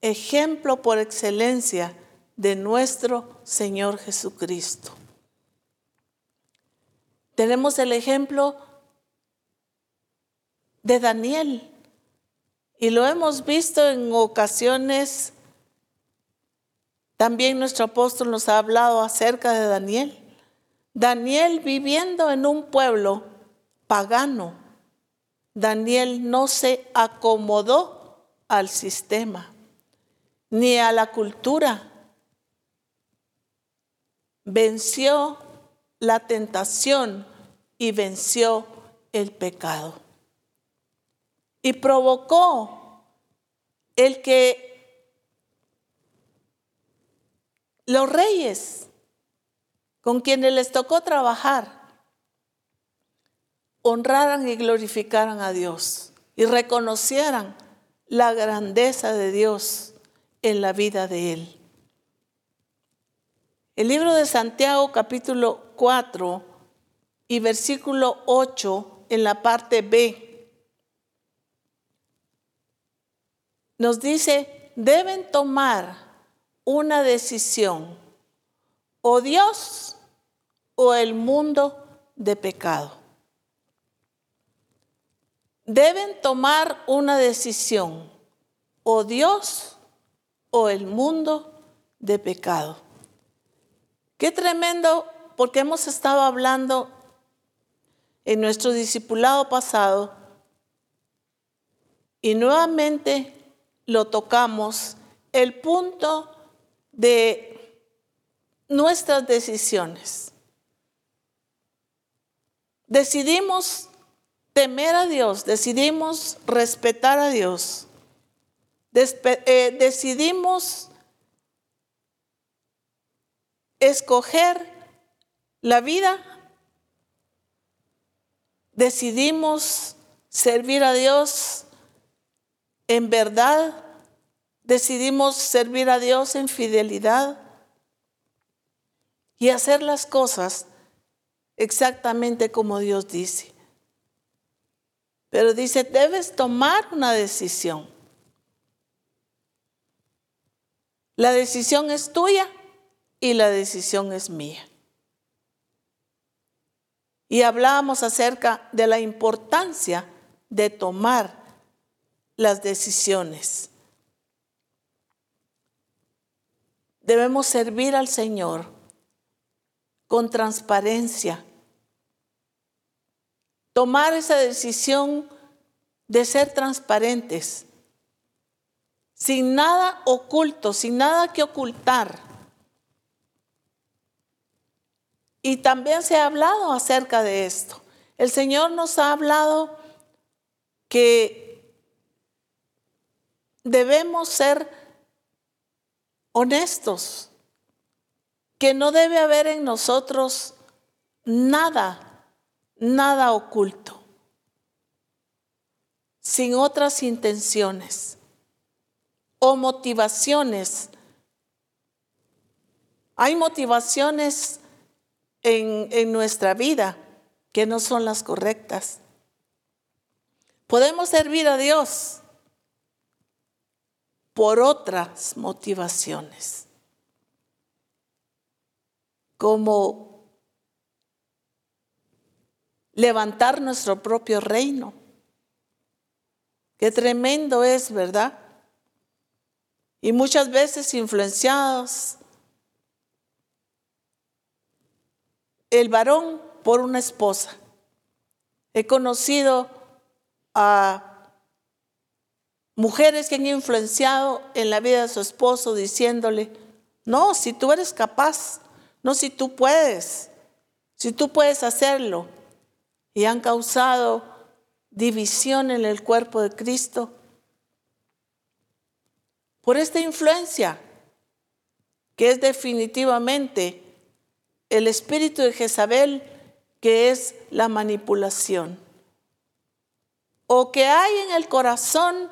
ejemplo por excelencia de nuestro Señor Jesucristo. Tenemos el ejemplo de Daniel y lo hemos visto en ocasiones. También nuestro apóstol nos ha hablado acerca de Daniel. Daniel viviendo en un pueblo pagano Daniel no se acomodó al sistema ni a la cultura. Venció la tentación y venció el pecado. Y provocó el que los reyes con quienes les tocó trabajar honraran y glorificaran a Dios y reconocieran la grandeza de Dios en la vida de Él. El libro de Santiago capítulo 4 y versículo 8 en la parte B nos dice, deben tomar una decisión, o Dios o el mundo de pecado deben tomar una decisión, o Dios o el mundo de pecado. Qué tremendo, porque hemos estado hablando en nuestro discipulado pasado y nuevamente lo tocamos, el punto de nuestras decisiones. Decidimos temer a Dios, decidimos respetar a Dios, eh, decidimos escoger la vida, decidimos servir a Dios en verdad, decidimos servir a Dios en fidelidad y hacer las cosas exactamente como Dios dice. Pero dice, debes tomar una decisión. La decisión es tuya y la decisión es mía. Y hablábamos acerca de la importancia de tomar las decisiones. Debemos servir al Señor con transparencia, tomar esa decisión de ser transparentes, sin nada oculto, sin nada que ocultar. Y también se ha hablado acerca de esto. El Señor nos ha hablado que debemos ser honestos, que no debe haber en nosotros nada, nada oculto, sin otras intenciones o motivaciones. Hay motivaciones en, en nuestra vida que no son las correctas. Podemos servir a Dios por otras motivaciones, como levantar nuestro propio reino. Qué tremendo es, ¿verdad? Y muchas veces influenciados el varón por una esposa. He conocido a mujeres que han influenciado en la vida de su esposo diciéndole, no, si tú eres capaz, no, si tú puedes, si tú puedes hacerlo. Y han causado división en el cuerpo de Cristo por esta influencia que es definitivamente el espíritu de Jezabel, que es la manipulación o que hay en el corazón,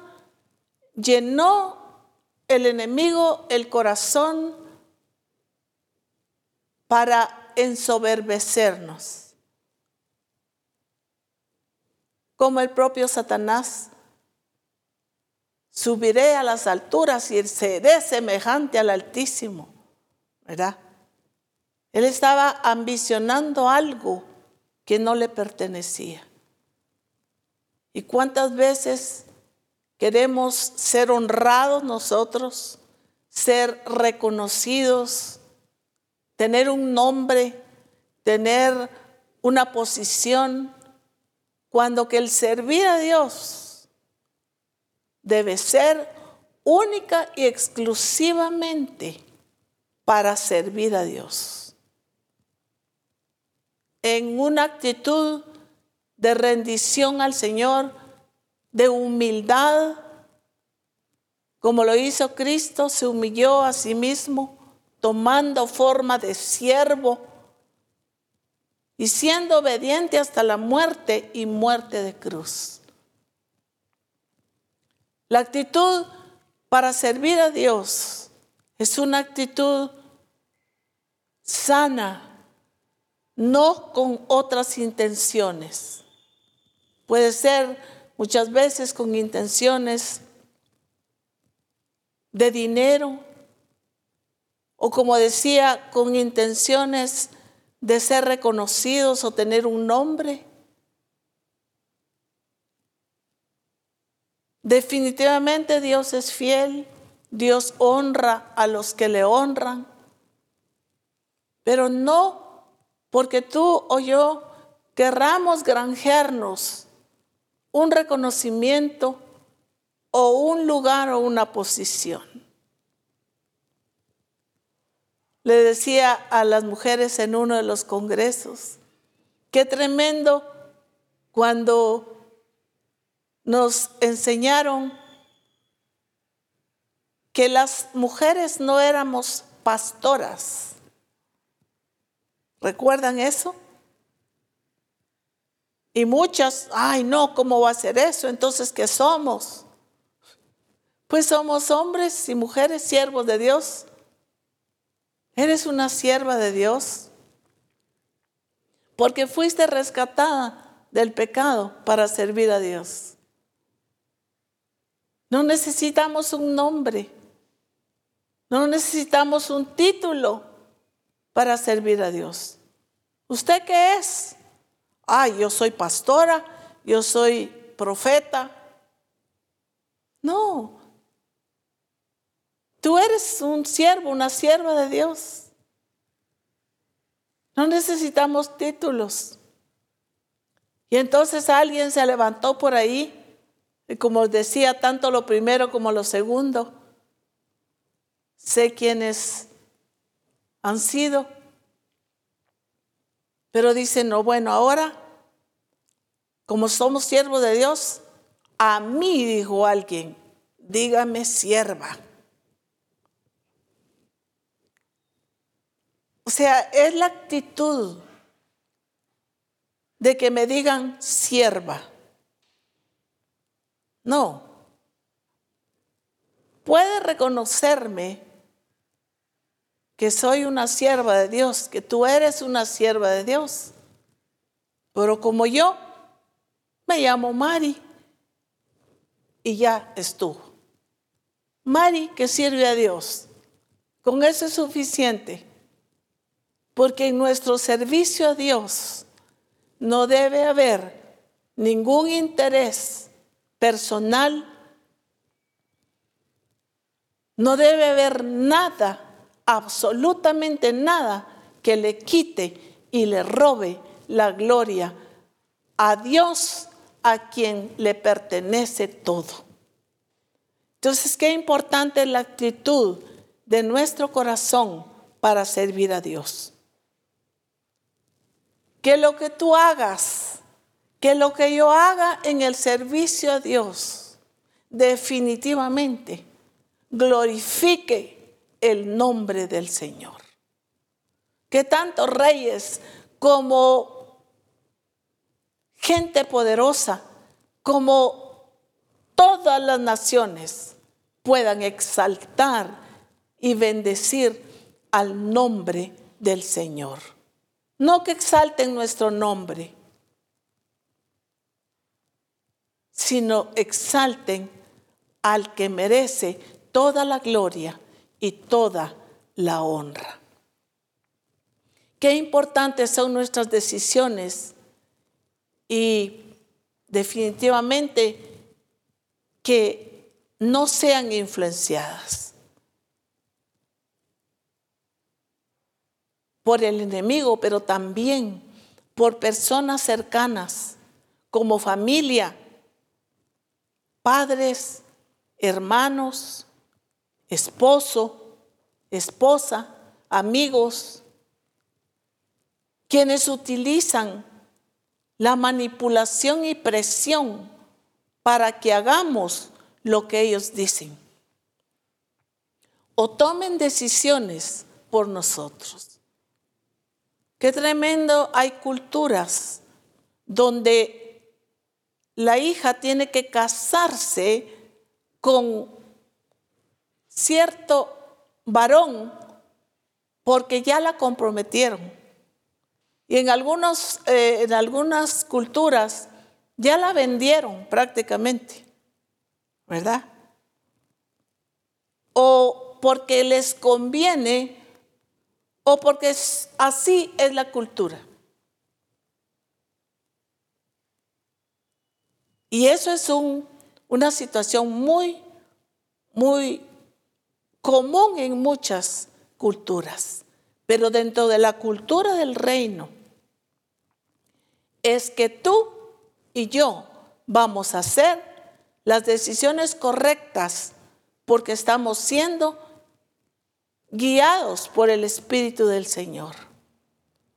llenó el enemigo el corazón para ensoberbecernos. Como el propio Satanás, subiré a las alturas y seré semejante al Altísimo, ¿verdad? Él estaba ambicionando algo que no le pertenecía. ¿Y cuántas veces queremos ser honrados nosotros, ser reconocidos, tener un nombre, tener una posición, cuando que el servir a Dios debe ser única y exclusivamente para servir a Dios. En una actitud de rendición al Señor, de humildad, como lo hizo Cristo, se humilló a sí mismo, tomando forma de siervo y siendo obediente hasta la muerte y muerte de cruz. La actitud para servir a Dios es una actitud sana, no con otras intenciones. Puede ser muchas veces con intenciones de dinero o como decía, con intenciones de ser reconocidos o tener un nombre. Definitivamente Dios es fiel, Dios honra a los que le honran, pero no porque tú o yo querramos granjearnos un reconocimiento o un lugar o una posición. Le decía a las mujeres en uno de los congresos, qué tremendo cuando nos enseñaron que las mujeres no éramos pastoras. ¿Recuerdan eso? Y muchas, ay no, ¿cómo va a ser eso? Entonces, ¿qué somos? Pues somos hombres y mujeres siervos de Dios. Eres una sierva de Dios. Porque fuiste rescatada del pecado para servir a Dios. No necesitamos un nombre. No necesitamos un título para servir a Dios. ¿Usted qué es? ay, yo soy pastora, yo soy profeta. No, tú eres un siervo, una sierva de Dios. No necesitamos títulos. Y entonces alguien se levantó por ahí, como decía, tanto lo primero como lo segundo. Sé quiénes han sido. Pero dice, no, bueno, ahora, como somos siervos de Dios, a mí, dijo alguien, dígame sierva. sea, es la actitud de que me digan sierva. No. Puede reconocerme que soy una sierva de Dios, que tú eres una sierva de Dios. Pero como yo me llamo Mari y ya estuvo. Mari que sirve a Dios. Con eso es suficiente. Porque en nuestro servicio a Dios no debe haber ningún interés personal. No debe haber nada absolutamente nada que le quite y le robe la gloria a Dios a quien le pertenece todo. Entonces, qué importante es la actitud de nuestro corazón para servir a Dios. Que lo que tú hagas, que lo que yo haga en el servicio a Dios, definitivamente glorifique el nombre del Señor. Que tanto reyes como gente poderosa, como todas las naciones puedan exaltar y bendecir al nombre del Señor. No que exalten nuestro nombre, sino exalten al que merece toda la gloria y toda la honra. Qué importantes son nuestras decisiones y definitivamente que no sean influenciadas por el enemigo, pero también por personas cercanas, como familia, padres, hermanos, esposo, esposa, amigos, quienes utilizan la manipulación y presión para que hagamos lo que ellos dicen o tomen decisiones por nosotros. Qué tremendo hay culturas donde la hija tiene que casarse con cierto varón porque ya la comprometieron. Y en, algunos, eh, en algunas culturas ya la vendieron prácticamente, ¿verdad? O porque les conviene o porque así es la cultura. Y eso es un, una situación muy, muy común en muchas culturas, pero dentro de la cultura del reino es que tú y yo vamos a hacer las decisiones correctas porque estamos siendo guiados por el Espíritu del Señor,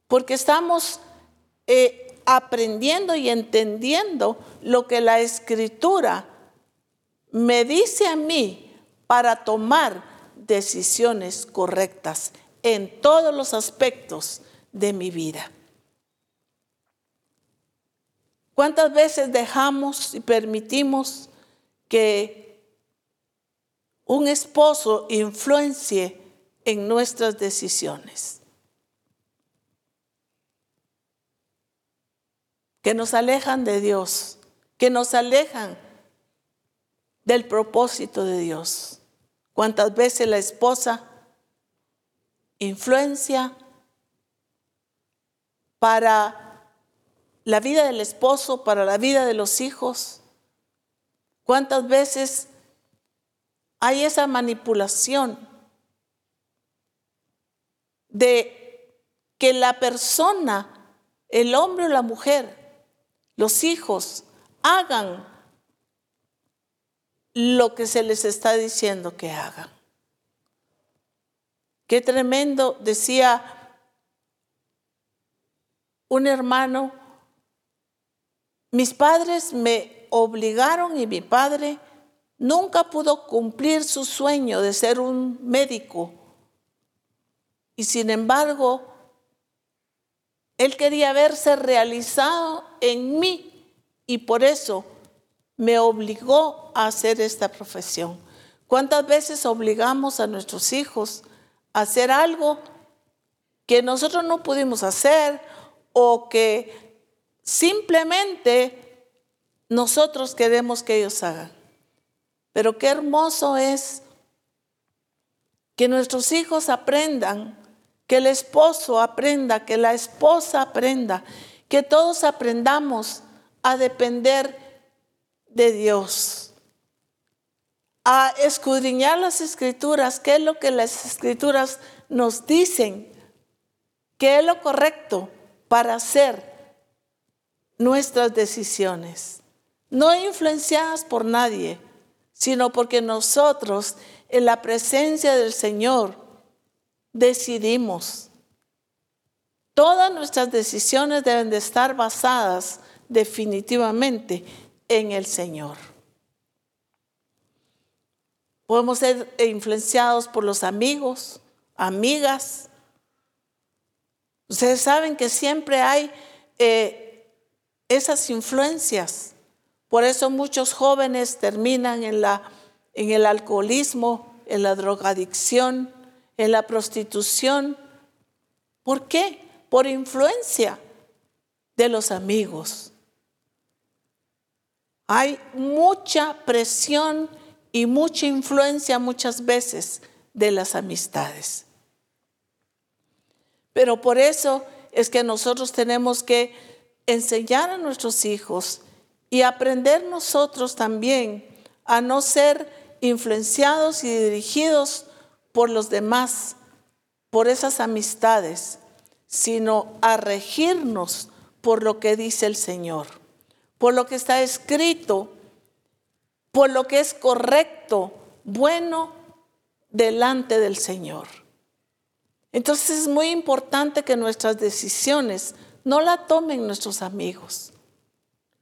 porque estamos eh, aprendiendo y entendiendo lo que la Escritura me dice a mí para tomar decisiones correctas en todos los aspectos de mi vida. ¿Cuántas veces dejamos y permitimos que un esposo influencie en nuestras decisiones? Que nos alejan de Dios, que nos alejan del propósito de Dios. ¿Cuántas veces la esposa influencia para la vida del esposo, para la vida de los hijos? ¿Cuántas veces hay esa manipulación de que la persona, el hombre o la mujer, los hijos, hagan lo que se les está diciendo que hagan. Qué tremendo, decía un hermano, mis padres me obligaron y mi padre nunca pudo cumplir su sueño de ser un médico Y sin embargo, él quería verse realizado en mí y por eso me obligó a hacer esta profesión. ¿Cuántas veces obligamos a nuestros hijos a hacer algo que nosotros no pudimos hacer o que simplemente nosotros queremos que ellos hagan? Pero qué hermoso es que nuestros hijos aprendan, que el esposo aprenda, que la esposa aprenda, que todos aprendamos a depender de Dios a escudriñar las escrituras, qué es lo que las escrituras nos dicen, qué es lo correcto para hacer nuestras decisiones, no influenciadas por nadie, sino porque nosotros en la presencia del Señor decidimos. Todas nuestras decisiones deben de estar basadas definitivamente en el Señor. Podemos ser influenciados por los amigos, amigas. Ustedes saben que siempre hay eh, esas influencias. Por eso muchos jóvenes terminan en, la, en el alcoholismo, en la drogadicción, en la prostitución. ¿Por qué? Por influencia de los amigos. Hay mucha presión y mucha influencia muchas veces de las amistades. Pero por eso es que nosotros tenemos que enseñar a nuestros hijos y aprender nosotros también a no ser influenciados y dirigidos por los demás, por esas amistades, sino a regirnos por lo que dice el Señor, por lo que está escrito por lo que es correcto, bueno, delante del Señor. Entonces es muy importante que nuestras decisiones no la tomen nuestros amigos,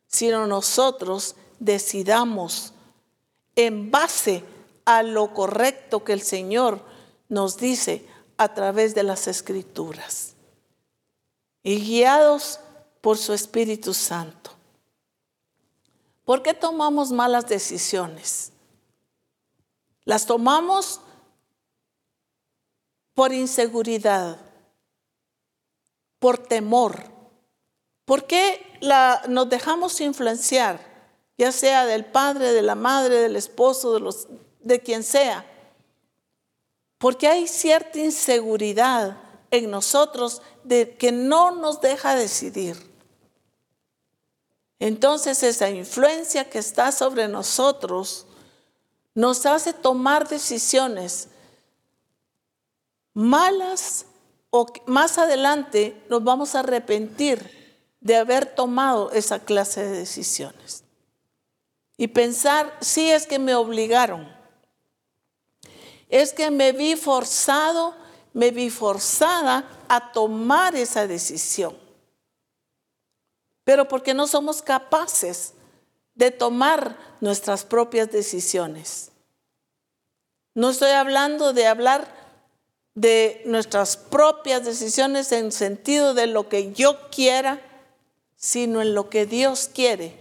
sino nosotros decidamos en base a lo correcto que el Señor nos dice a través de las escrituras y guiados por su Espíritu Santo. ¿Por qué tomamos malas decisiones? Las tomamos por inseguridad, por temor. ¿Por qué nos dejamos influenciar, ya sea del padre, de la madre, del esposo, de, los, de quien sea? Porque hay cierta inseguridad en nosotros de que no nos deja decidir. Entonces esa influencia que está sobre nosotros nos hace tomar decisiones malas o más adelante nos vamos a arrepentir de haber tomado esa clase de decisiones. Y pensar, sí es que me obligaron, es que me vi forzado, me vi forzada a tomar esa decisión pero porque no somos capaces de tomar nuestras propias decisiones. No estoy hablando de hablar de nuestras propias decisiones en sentido de lo que yo quiera, sino en lo que Dios quiere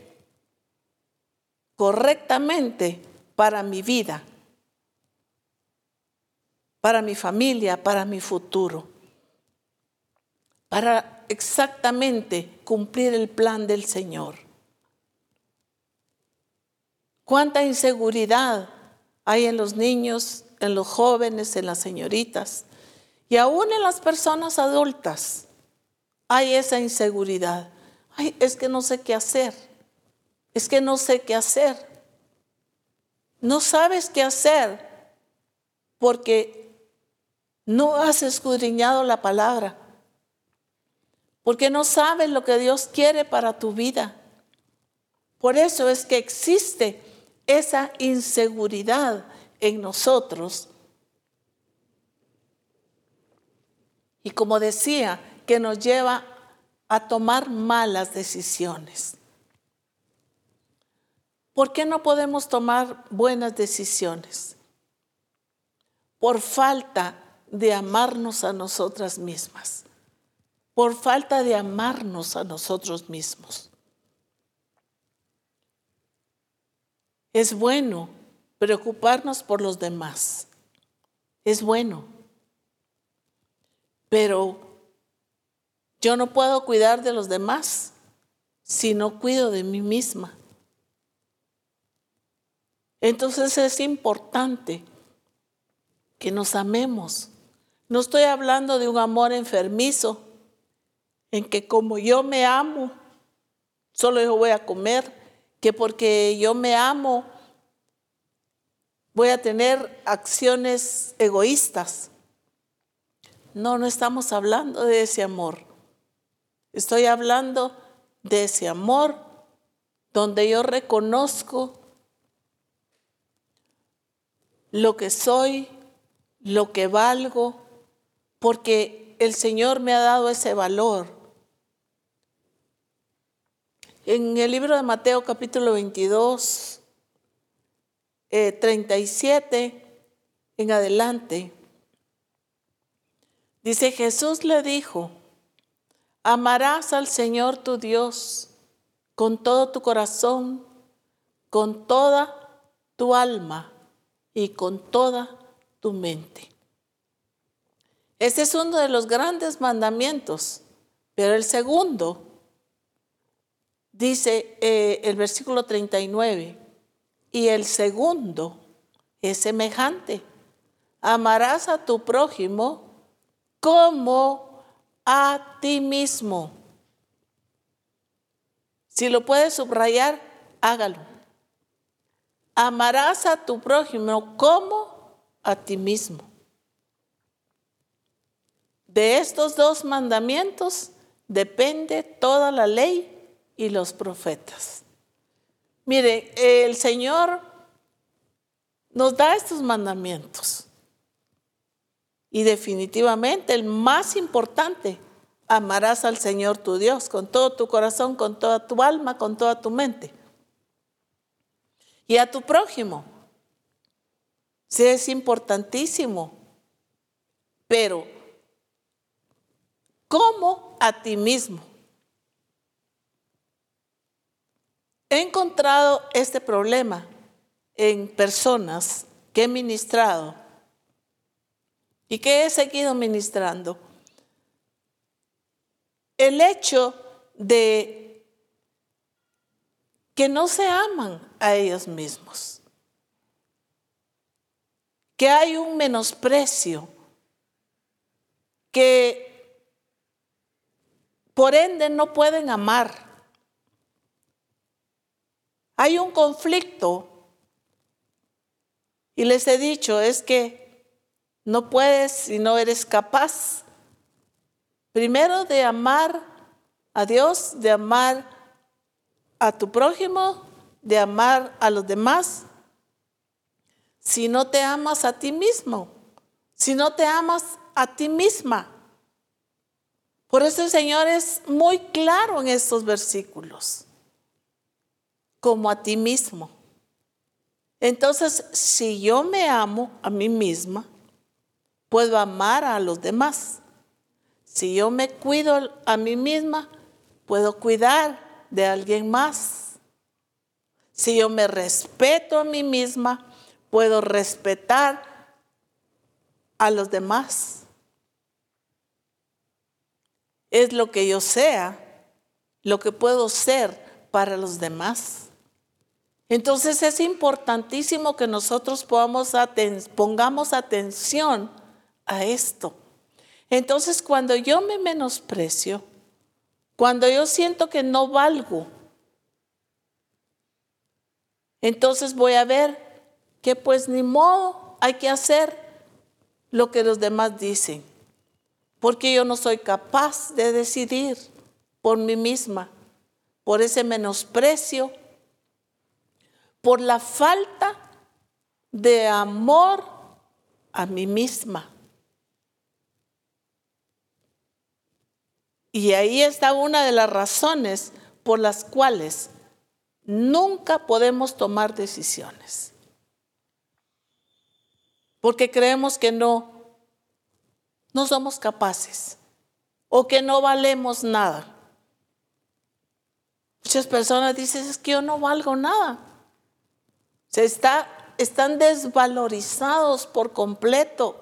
correctamente para mi vida, para mi familia, para mi futuro, para exactamente cumplir el plan del Señor. Cuánta inseguridad hay en los niños, en los jóvenes, en las señoritas y aún en las personas adultas. Hay esa inseguridad. Ay, es que no sé qué hacer. Es que no sé qué hacer. No sabes qué hacer porque no has escudriñado la palabra porque no sabes lo que Dios quiere para tu vida. Por eso es que existe esa inseguridad en nosotros. Y como decía, que nos lleva a tomar malas decisiones. ¿Por qué no podemos tomar buenas decisiones? Por falta de amarnos a nosotras mismas, por falta de amarnos a nosotros mismos. Es bueno preocuparnos por los demás, es bueno, pero yo no puedo cuidar de los demás si no cuido de mí misma. Entonces es importante que nos amemos. No estoy hablando de un amor enfermizo, en que como yo me amo, solo yo voy a comer, que porque yo me amo, voy a tener acciones egoístas. No, no estamos hablando de ese amor. Estoy hablando de ese amor donde yo reconozco lo que soy, lo que valgo, porque el Señor me ha dado ese valor. En el libro de Mateo capítulo 22, 37 eh, en adelante, dice Jesús le dijo, amarás al Señor tu Dios con todo tu corazón, con toda tu alma y con toda tu mente. Este es uno de los grandes mandamientos, pero el segundo dice eh, el versículo 39, y el segundo es semejante, amarás a tu prójimo como a ti mismo. Si lo puedes subrayar, hágalo. Amarás a tu prójimo como a ti mismo. De estos dos mandamientos depende toda la ley y los profetas. Mire, el Señor nos da estos mandamientos. Y definitivamente el más importante, amarás al Señor tu Dios con todo tu corazón, con toda tu alma, con toda tu mente y a tu prójimo. Sí, es importantísimo, pero ¿cómo a ti mismo? He encontrado este problema en personas que he ministrado y que he seguido ministrando. El hecho de que no se aman a ellos mismos, que hay un menosprecio, que por ende no pueden amar. Hay un conflicto y les he dicho, es que no puedes si no eres capaz, primero de amar a Dios, de amar a tu prójimo, de amar a los demás, si no te amas a ti mismo, si no te amas a ti misma. Por eso el Señor es muy claro en estos versículos, como a ti mismo. Entonces, si yo me amo a mí misma, puedo amar a los demás. Si yo me cuido a mí misma, puedo cuidar de alguien más. Si yo me respeto a mí misma, puedo respetar a los demás. Es lo que yo sea, lo que puedo ser para los demás. Entonces es importantísimo que nosotros pongamos atención a esto. Entonces cuando yo me menosprecio, cuando yo siento que no valgo, entonces voy a ver que pues ni modo hay que hacer lo que los demás dicen, porque yo no soy capaz de decidir por mí misma, por ese menosprecio, por la falta de amor a mí misma. Y ahí está una de las razones por las cuales nunca podemos tomar decisiones. Porque creemos que no no somos capaces o que no valemos nada. Muchas personas dicen, es que yo no valgo nada. Se está, están desvalorizados por completo.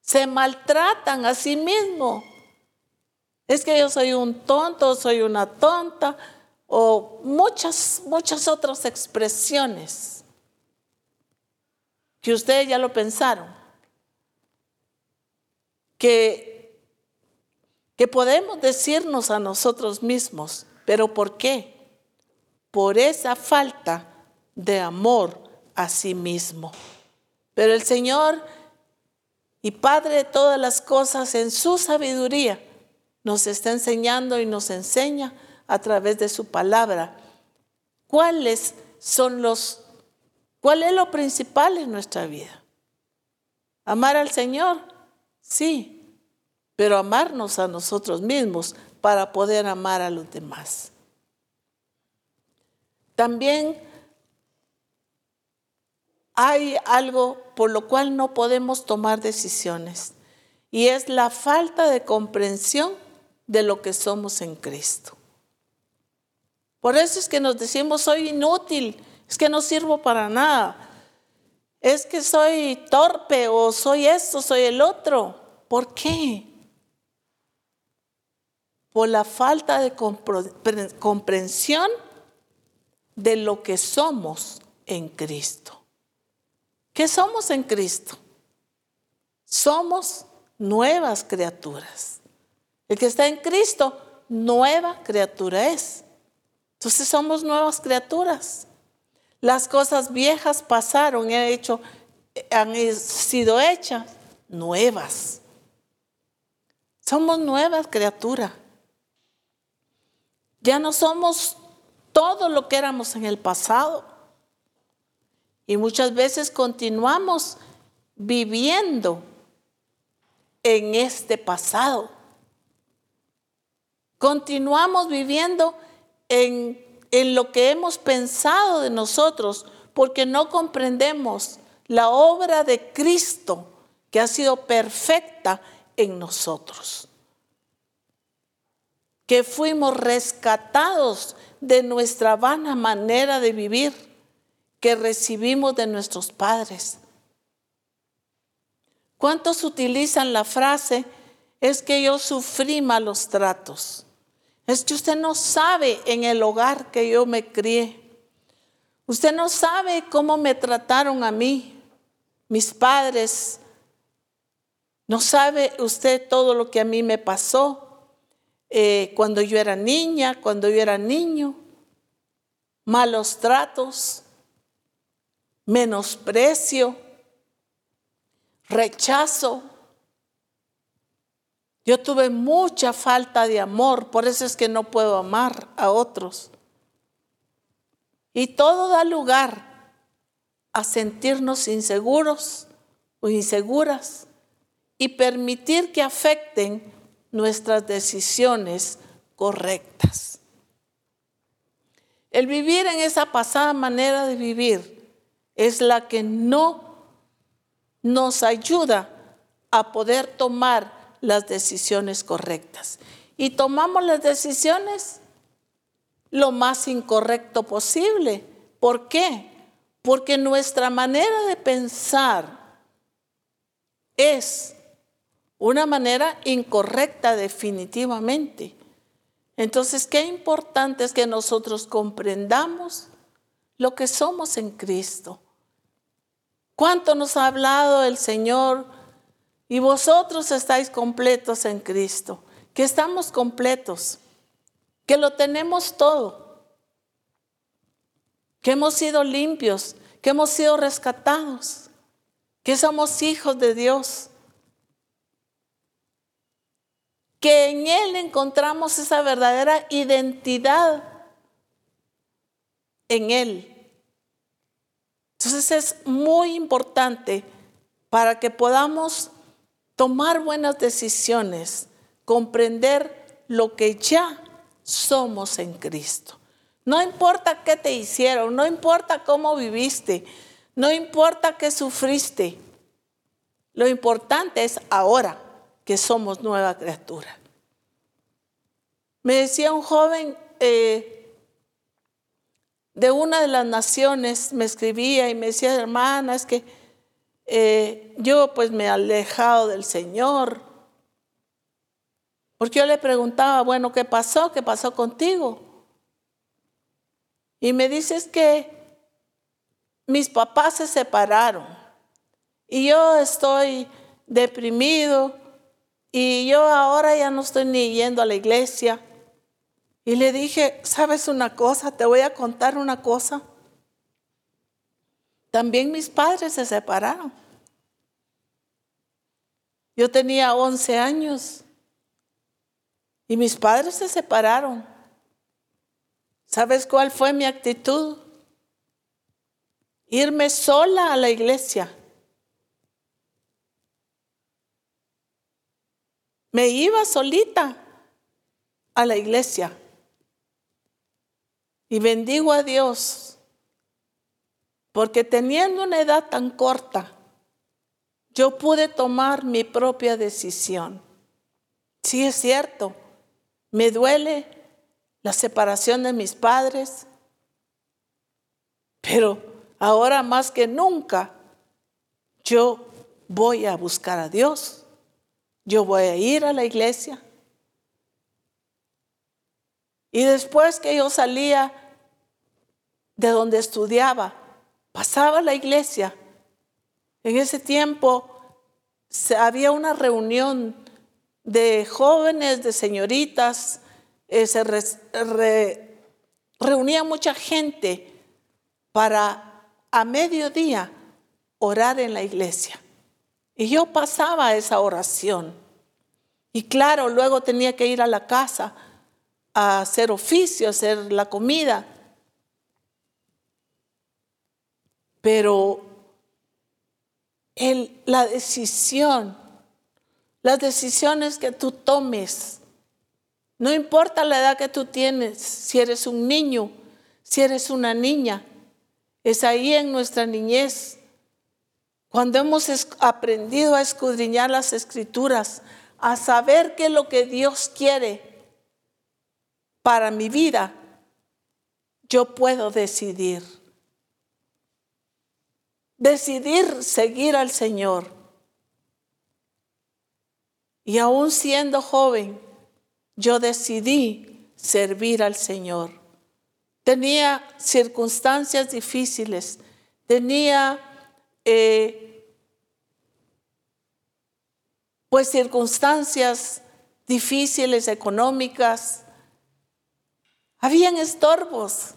Se maltratan a sí mismos. Es que yo soy un tonto, soy una tonta, o muchas, muchas otras expresiones que ustedes ya lo pensaron, que, que podemos decirnos a nosotros mismos, pero ¿por qué? Por esa falta de amor a sí mismo. Pero el Señor y Padre de todas las cosas en su sabiduría nos está enseñando y nos enseña a través de su palabra cuáles son los, cuál es lo principal en nuestra vida. Amar al Señor, sí, pero amarnos a nosotros mismos para poder amar a los demás. También hay algo por lo cual no podemos tomar decisiones y es la falta de comprensión de lo que somos en Cristo. Por eso es que nos decimos, soy inútil, es que no sirvo para nada, es que soy torpe o soy esto, soy el otro. ¿Por qué? Por la falta de comprensión de lo que somos en Cristo. ¿Qué somos en Cristo? Somos nuevas criaturas. El que está en Cristo, nueva criatura es. Entonces somos nuevas criaturas. Las cosas viejas pasaron, han, hecho, han sido hechas nuevas. Somos nuevas criaturas. Ya no somos todo lo que éramos en el pasado. Y muchas veces continuamos viviendo en este pasado. Continuamos viviendo en, lo que hemos pensado de nosotros porque no comprendemos la obra de Cristo que ha sido perfecta en nosotros. Que fuimos rescatados de nuestra vana manera de vivir que recibimos de nuestros padres. ¿Cuántos utilizan la frase, es que yo sufrí malos tratos? Es que usted no sabe en el hogar que yo me crié. Usted no sabe cómo me trataron a mí, mis padres. No sabe usted todo lo que a mí me pasó eh, cuando yo era niña, cuando yo era niño. Malos tratos, menosprecio, rechazo yo tuve mucha falta de amor, por eso es que no puedo amar a otros. Y todo da lugar a sentirnos inseguros o inseguras y permitir que afecten nuestras decisiones correctas. El vivir en esa pasada manera de vivir es la que no nos ayuda a poder tomar las decisiones correctas. Y tomamos las decisiones lo más incorrecto posible. ¿Por qué? Porque nuestra manera de pensar es una manera incorrecta definitivamente. Entonces, qué importante es que nosotros comprendamos lo que somos en Cristo. ¿Cuánto nos ha hablado el Señor y vosotros estáis completos en Cristo, que estamos completos, que lo tenemos todo, que hemos sido limpios, que hemos sido rescatados, que somos hijos de Dios, que en Él encontramos esa verdadera identidad en Él. Entonces es muy importante para que podamos tomar buenas decisiones, comprender lo que ya somos en Cristo. No importa qué te hicieron, no importa cómo viviste, no importa qué sufriste. Lo importante es ahora que somos nueva criatura. Me decía un joven eh, de una de las naciones, me escribía y me decía, hermana, es que eh, yo pues me he alejado del Señor. Porque yo le preguntaba, bueno, ¿qué pasó? ¿Qué pasó contigo? Y me dices que mis papás se separaron y yo estoy deprimido y yo ahora ya no estoy ni yendo a la iglesia. Y le dije, ¿sabes una cosa? Te voy a contar una cosa. También mis padres se separaron. Yo tenía 11 años y mis padres se separaron. ¿Sabes cuál fue mi actitud? Irme sola a la iglesia. Me iba solita a la iglesia. Y bendigo a Dios, porque teniendo una edad tan corta, yo pude tomar mi propia decisión. Sí es cierto, me duele la separación de mis padres, pero ahora más que nunca yo voy a buscar a Dios, yo voy a ir a la iglesia. Y después que yo salía de donde estudiaba, pasaba la iglesia. En ese tiempo había una reunión de jóvenes, de señoritas, eh, se reunía mucha gente para a mediodía orar en la iglesia. Y yo pasaba esa oración. Y claro, luego tenía que ir a la casa a hacer oficio, a hacer la comida. Pero la decisión, las decisiones que tú tomes, no importa la edad que tú tienes, si eres un niño, si eres una niña, es ahí en nuestra niñez, cuando hemos aprendido a escudriñar las escrituras, a saber qué es lo que Dios quiere para mi vida, yo puedo decidir. Decidir seguir al Señor. Y aún siendo joven, yo decidí servir al Señor. Tenía circunstancias difíciles, tenía eh, pues circunstancias difíciles económicas, habían estorbos,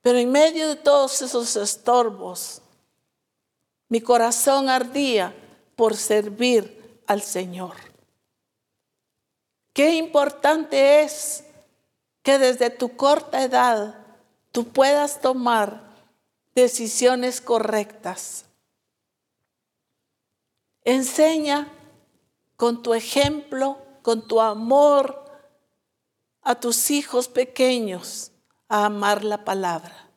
pero en medio de todos esos estorbos, mi corazón ardía por servir al Señor. Qué importante es que desde tu corta edad tú puedas tomar decisiones correctas. Enseña con tu ejemplo, con tu amor a tus hijos pequeños a amar la palabra.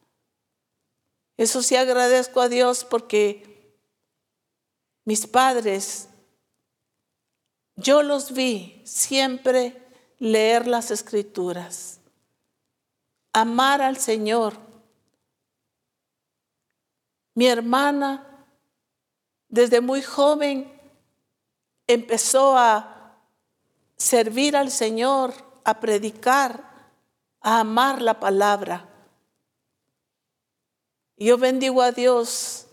Eso sí agradezco a Dios porque mis padres yo los vi siempre leer las escrituras, amar al Señor. Mi hermana, desde muy joven, empezó a servir al Señor, a predicar, a amar la palabra. Yo bendigo a Dios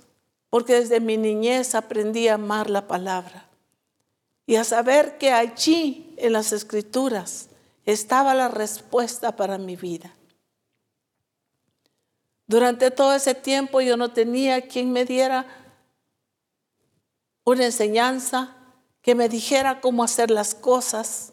porque desde mi niñez aprendí a amar la palabra y a saber que allí en las escrituras estaba la respuesta para mi vida. Durante todo ese tiempo yo no tenía quien me diera una enseñanza, que me dijera cómo hacer las cosas.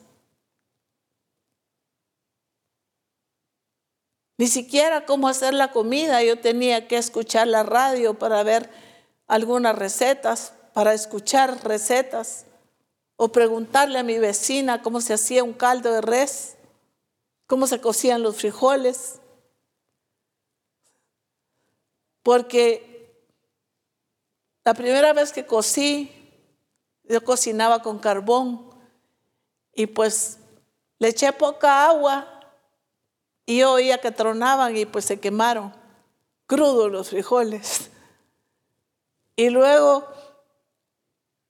Ni siquiera cómo hacer la comida. Yo tenía que escuchar la radio para ver algunas recetas, para escuchar recetas o preguntarle a mi vecina cómo se hacía un caldo de res, cómo se cocían los frijoles. Porque la primera vez que cocí Yo cocinaba con carbón y pues le eché poca agua y yo oía que tronaban y pues se quemaron crudos los frijoles. Y luego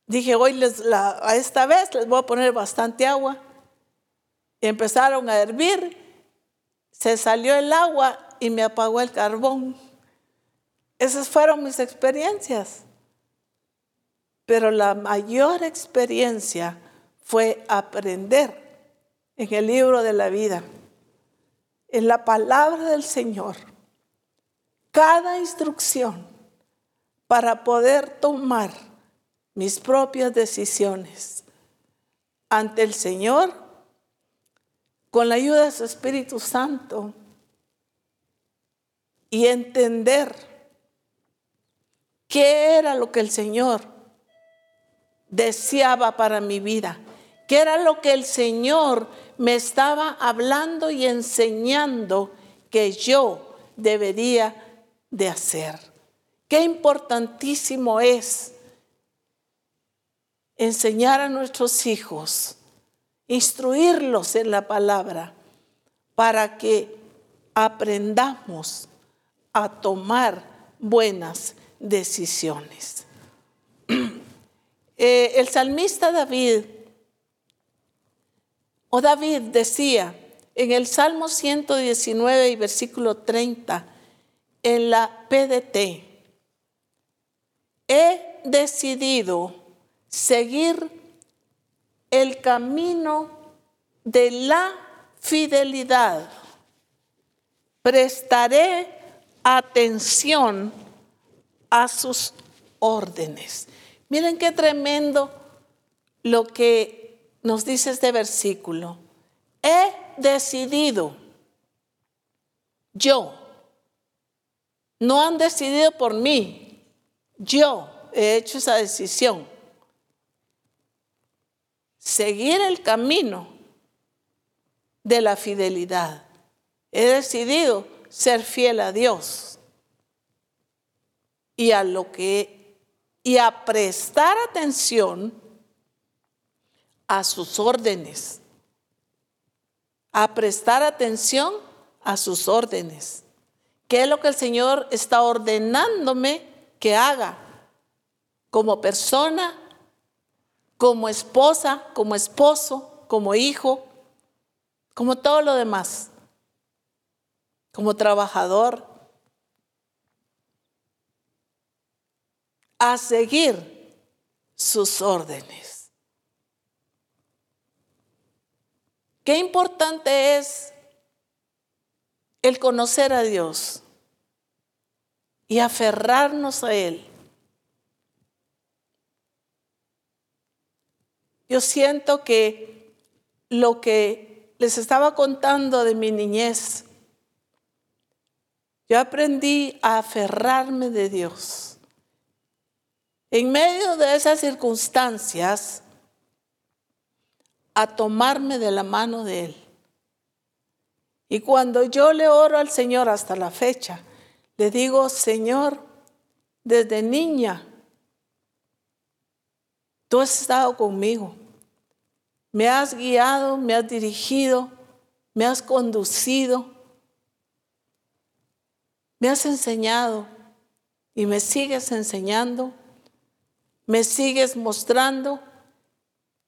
dije, hoy a esta vez les voy a poner bastante agua. Y empezaron a hervir, se salió el agua y me apagó el carbón. Esas fueron mis experiencias. Pero la mayor experiencia fue aprender en el libro de la vida, en la palabra del Señor, cada instrucción para poder tomar mis propias decisiones ante el Señor con la ayuda de su Espíritu Santo y entender qué era lo que el Señor deseaba para mi vida, que era lo que el Señor me estaba hablando y enseñando que yo debería de hacer. Qué importantísimo es enseñar a nuestros hijos, instruirlos en la palabra, para que aprendamos a tomar buenas decisiones. Eh, el salmista David, o David decía en el Salmo 119 y versículo 30, en la PDT, he decidido seguir el camino de la fidelidad. Prestaré atención a sus órdenes. Miren qué tremendo lo que nos dice este versículo. He decidido, yo, no han decidido por mí, yo he hecho esa decisión. Seguir el camino de la fidelidad. He decidido ser fiel a Dios y a lo que y a prestar atención a sus órdenes. A prestar atención a sus órdenes. ¿Qué es lo que el Señor está ordenándome que haga como persona, como esposa, como esposo, como hijo, como todo lo demás, como trabajador? a seguir sus órdenes. Qué importante es el conocer a Dios y aferrarnos a Él. Yo siento que lo que les estaba contando de mi niñez, yo aprendí a aferrarme de Dios. En medio de esas circunstancias, a tomarme de la mano de Él. Y cuando yo le oro al Señor hasta la fecha, le digo, Señor, desde niña, tú has estado conmigo. Me has guiado, me has dirigido, me has conducido, me has enseñado y me sigues enseñando me sigues mostrando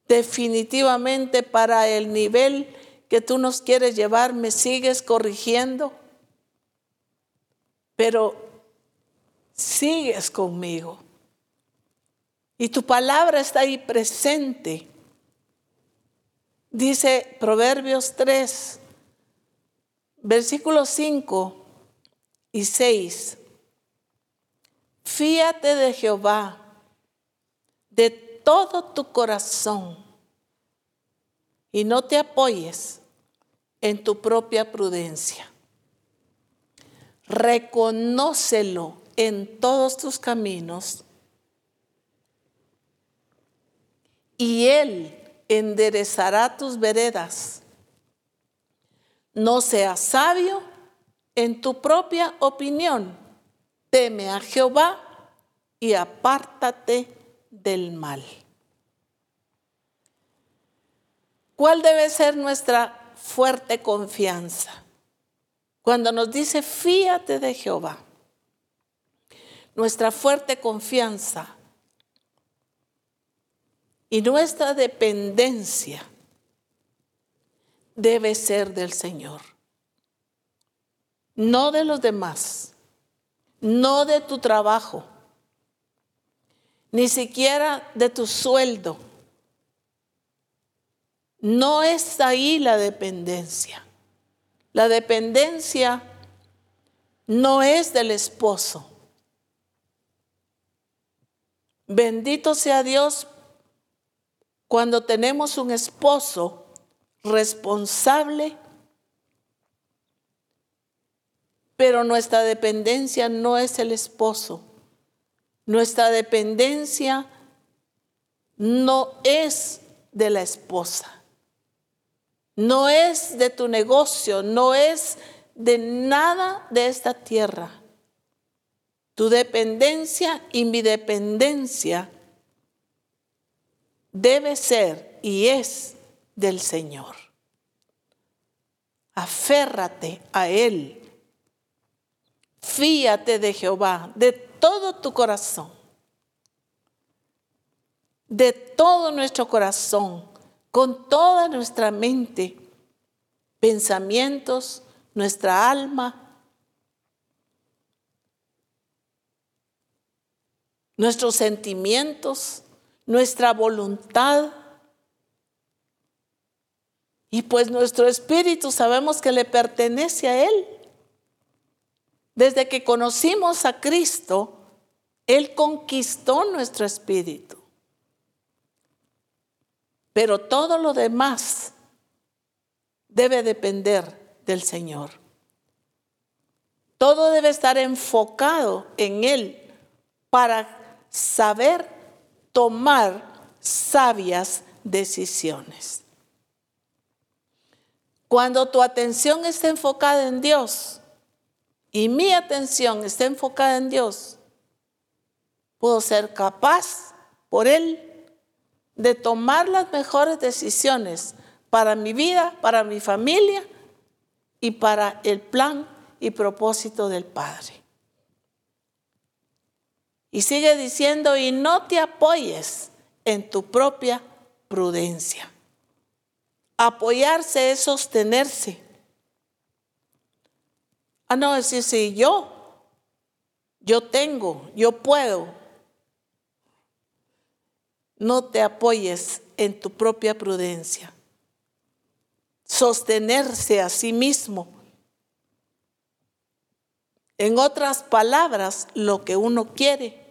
definitivamente para el nivel que tú nos quieres llevar, me sigues corrigiendo, pero sigues conmigo. Y tu palabra está ahí presente. Dice Proverbios 3, versículos 5 y 6. Fíate de Jehová de todo tu corazón y no te apoyes en tu propia prudencia. Reconócelo en todos tus caminos y Él enderezará tus veredas. No seas sabio en tu propia opinión. Teme a Jehová y apártate del mal. ¿Cuál debe ser nuestra fuerte confianza? Cuando nos dice, fíate de Jehová, nuestra fuerte confianza y nuestra dependencia debe ser del Señor, no de los demás, no de tu trabajo, ni siquiera de tu sueldo. No es ahí la dependencia. La dependencia no es del esposo. Bendito sea Dios cuando tenemos un esposo responsable, pero nuestra dependencia no es el esposo. Nuestra dependencia no es de la esposa, no es de tu negocio, no es de nada de esta tierra. Tu dependencia y mi dependencia debe ser y es del Señor. Aférrate a Él. Fíate de Jehová de todo tu corazón. De todo nuestro corazón, con toda nuestra mente, pensamientos, nuestra alma, nuestros sentimientos, nuestra voluntad. Y pues nuestro espíritu sabemos que le pertenece a Él. Desde que conocimos a Cristo, Él conquistó nuestro espíritu. Pero todo lo demás debe depender del Señor. Todo debe estar enfocado en Él para saber tomar sabias decisiones. Cuando tu atención está enfocada en Dios y mi atención está enfocada en Dios, puedo ser capaz por Él de tomar las mejores decisiones para mi vida, para mi familia y para el plan y propósito del Padre. Y sigue diciendo, y no te apoyes en tu propia prudencia. Apoyarse es sostenerse. Ah, no, es decir, si yo, yo tengo, yo puedo. No te apoyes en tu propia prudencia. Sostenerse a sí mismo. En otras palabras, lo que uno quiere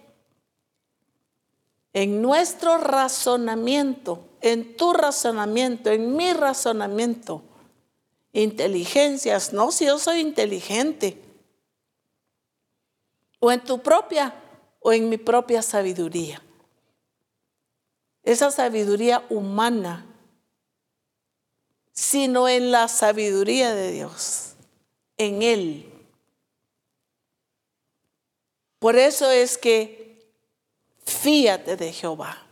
en nuestro razonamiento, en tu razonamiento, en mi razonamiento, inteligencias, no si yo soy inteligente, o en tu propia o en mi propia sabiduría. Esa sabiduría humana, sino en la sabiduría de Dios, en Él. Por eso es que Fíate de Jehová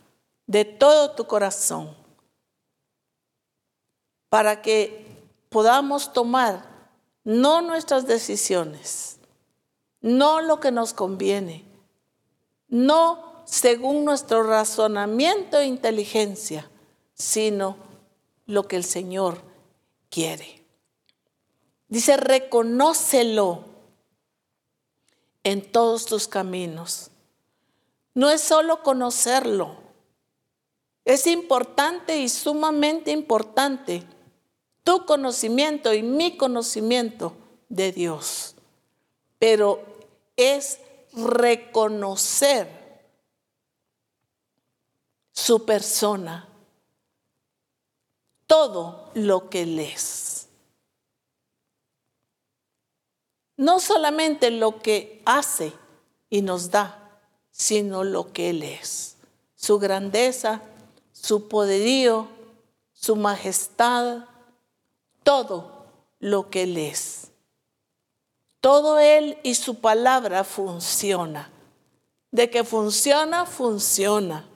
de todo tu corazón para que podamos tomar no nuestras decisiones, no lo que nos conviene, no según nuestro razonamiento e inteligencia, sino lo que el Señor quiere. Dice, reconócelo en todos tus caminos no es solo conocerlo, es importante y sumamente importante tu conocimiento y mi conocimiento de Dios, pero es reconocer su persona, todo lo que Él es. No solamente lo que hace y nos da, sino lo que Él es. Su grandeza, su poderío, su majestad, todo lo que Él es. Todo Él y su palabra funciona. De que funciona, funciona.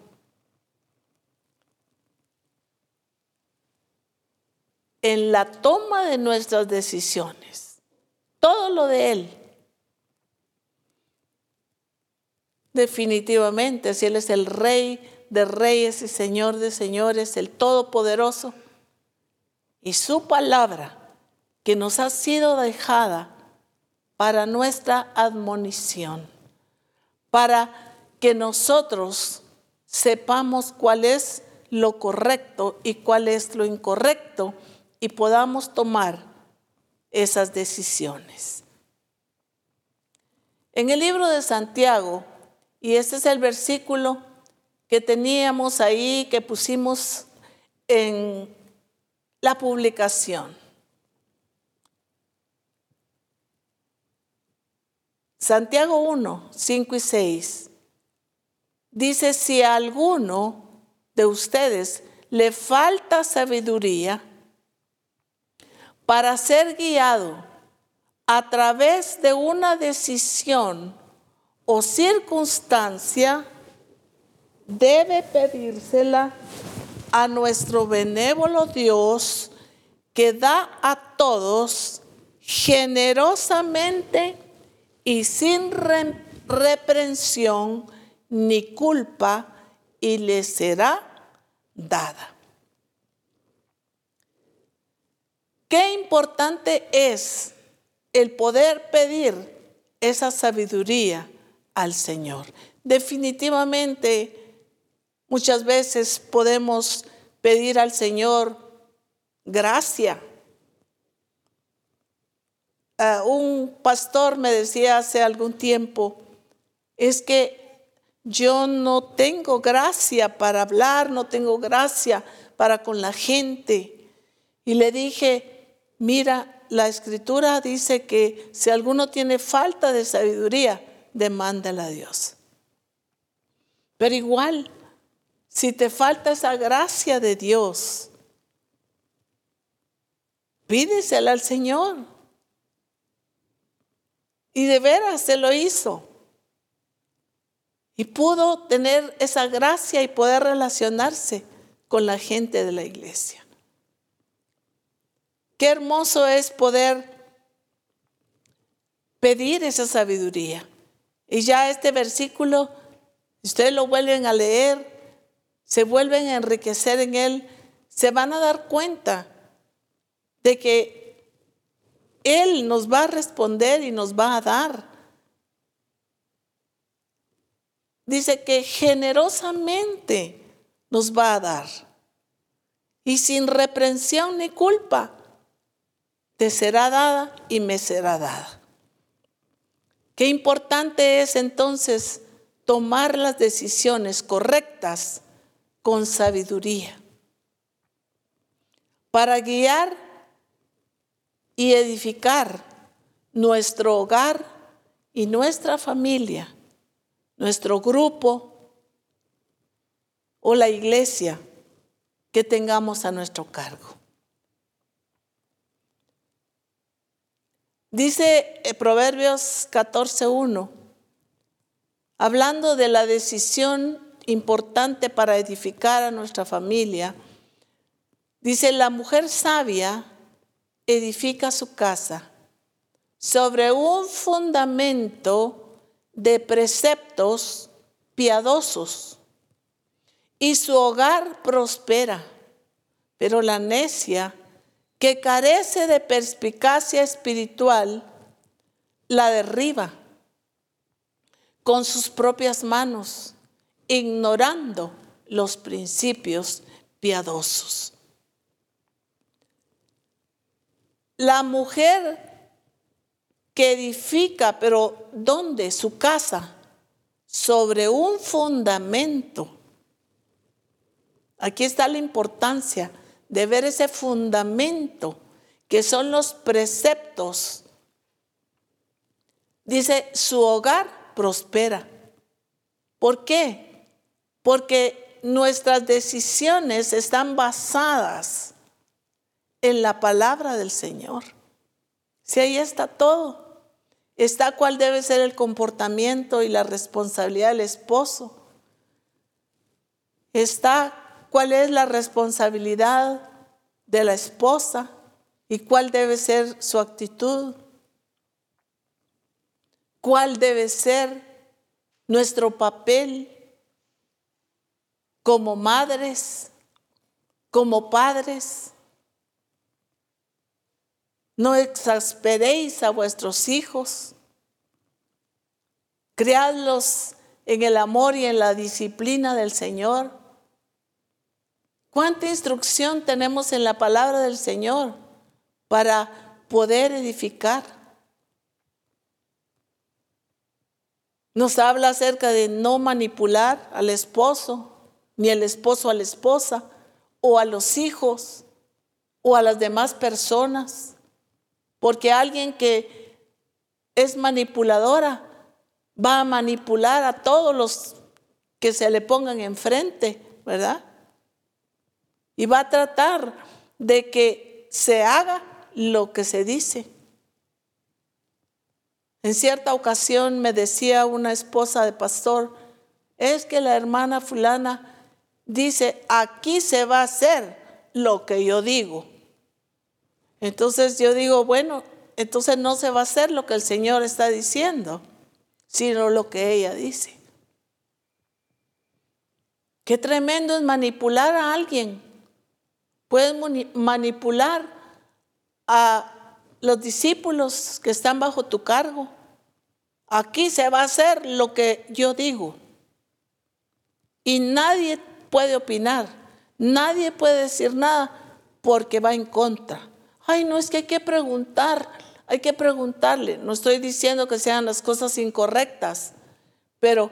En la toma de nuestras decisiones. Todo lo de Él. Definitivamente, si Él es el Rey de Reyes y Señor de Señores, el Todopoderoso, y su palabra que nos ha sido dejada para nuestra admonición, para que nosotros sepamos cuál es lo correcto y cuál es lo incorrecto y podamos tomar esas decisiones. En el libro de Santiago, y este es el versículo que teníamos ahí, que pusimos en la publicación. Santiago 1, 5 y 6 dice, si a alguno de ustedes le falta sabiduría para ser guiado a través de una decisión o circunstancia, debe pedírsela a nuestro benévolo Dios que da a todos generosamente y sin reprensión ni culpa y le será dada. Qué importante es el poder pedir esa sabiduría al Señor. Definitivamente, muchas veces podemos pedir al Señor gracia. Ah, un pastor me decía hace algún tiempo, es que yo no tengo gracia para hablar, no tengo gracia para con la gente. Y le dije, mira, la escritura dice que si alguno tiene falta de sabiduría, demándala a Dios. Pero igual, si te falta esa gracia de Dios, pídesela al Señor. Y de veras se lo hizo. Y pudo tener esa gracia y poder relacionarse con la gente de la iglesia. Qué hermoso es poder pedir esa sabiduría. Y ya este versículo, ustedes lo vuelven a leer, se vuelven a enriquecer en él, se van a dar cuenta de que Él nos va a responder y nos va a dar. Dice que generosamente nos va a dar. Y sin reprensión ni culpa te será dada y me será dada. Qué importante es entonces tomar las decisiones correctas con sabiduría para guiar y edificar nuestro hogar y nuestra familia nuestro grupo o la iglesia que tengamos a nuestro cargo. Dice eh, Proverbios 14.1, hablando de la decisión importante para edificar a nuestra familia, dice, la mujer sabia edifica su casa sobre un fundamento de preceptos piadosos y su hogar prospera. Pero la necia que carece de perspicacia espiritual la derriba con sus propias manos, ignorando los principios piadosos. La mujer que edifica, pero ¿dónde? Su casa, sobre un fundamento. Aquí está la importancia de ver ese fundamento, que son los preceptos. Dice, su hogar prospera. ¿Por qué? Porque nuestras decisiones están basadas en la palabra del Señor. Si ahí está todo. Está cuál debe ser el comportamiento y la responsabilidad del esposo. Está cuál es la responsabilidad de la esposa y cuál debe ser su actitud, cuál debe ser nuestro papel como madres, como padres. No exasperéis a vuestros hijos, criadlos en el amor y en la disciplina del Señor. ¿Cuánta instrucción tenemos en la palabra del Señor para poder edificar? Nos habla acerca de no manipular al esposo, ni el esposo a la esposa, o a los hijos, o a las demás personas. Porque alguien que es manipuladora va a manipular a todos los que se le pongan enfrente, ¿verdad? Y va a tratar de que se haga lo que se dice. En cierta ocasión me decía una esposa de pastor, es que la hermana fulana dice, aquí se va a hacer lo que yo digo. Entonces yo digo, bueno, entonces no se va a hacer lo que el Señor está diciendo, sino lo que ella dice. Qué tremendo es manipular a alguien. Puedes manipular a los discípulos que están bajo tu cargo. Aquí se va a hacer lo que yo digo. Y nadie puede opinar, nadie puede decir nada porque va en contra. Ay, no es que hay que preguntar, hay que preguntarle. No estoy diciendo que sean las cosas incorrectas, pero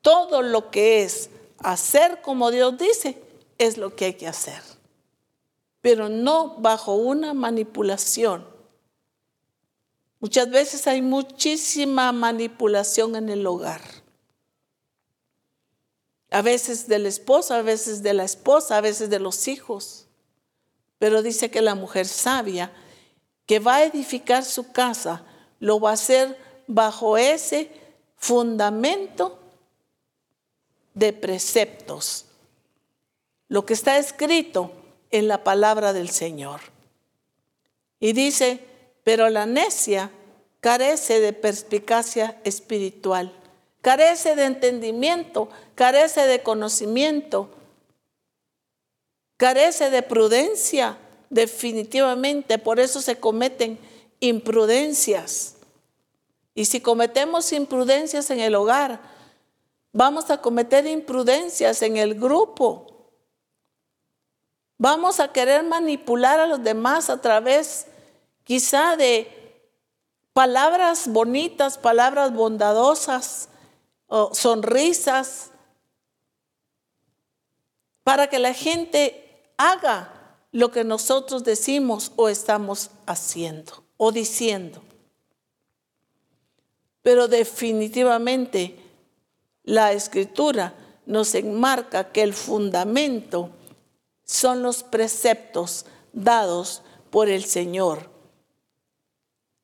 todo lo que es hacer como Dios dice es lo que hay que hacer pero no bajo una manipulación. Muchas veces hay muchísima manipulación en el hogar. A veces del esposo, a veces de la esposa, a veces de los hijos. Pero dice que la mujer sabia que va a edificar su casa lo va a hacer bajo ese fundamento de preceptos. Lo que está escrito en la palabra del Señor. Y dice, pero la necia carece de perspicacia espiritual, carece de entendimiento, carece de conocimiento, carece de prudencia, definitivamente. Por eso se cometen imprudencias. Y si cometemos imprudencias en el hogar, vamos a cometer imprudencias en el grupo Vamos a querer manipular a los demás a través quizá de palabras bonitas, palabras bondadosas, o sonrisas, para que la gente haga lo que nosotros decimos o estamos haciendo o diciendo. Pero definitivamente la escritura nos enmarca que el fundamento son los preceptos dados por el Señor.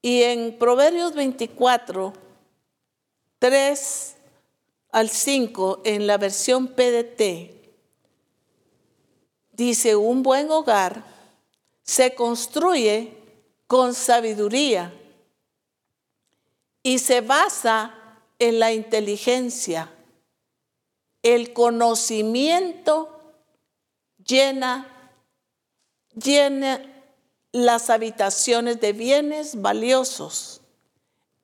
Y en Proverbios 24, 3 al 5, en la versión PDT, dice, un buen hogar se construye con sabiduría y se basa en la inteligencia, el conocimiento llena, las habitaciones de bienes valiosos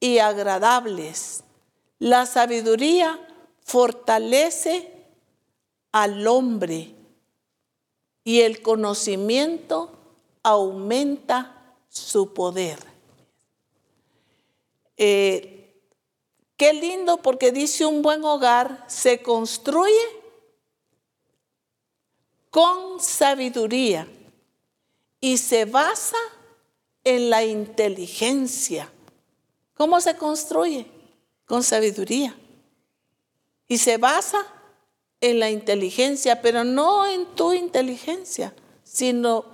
y agradables. La sabiduría fortalece al hombre y el conocimiento aumenta su poder. Eh, qué lindo porque dice un buen hogar se construye con sabiduría y se basa en la inteligencia. ¿Cómo se construye? Con sabiduría. Y se basa en la inteligencia, pero no en tu inteligencia, sino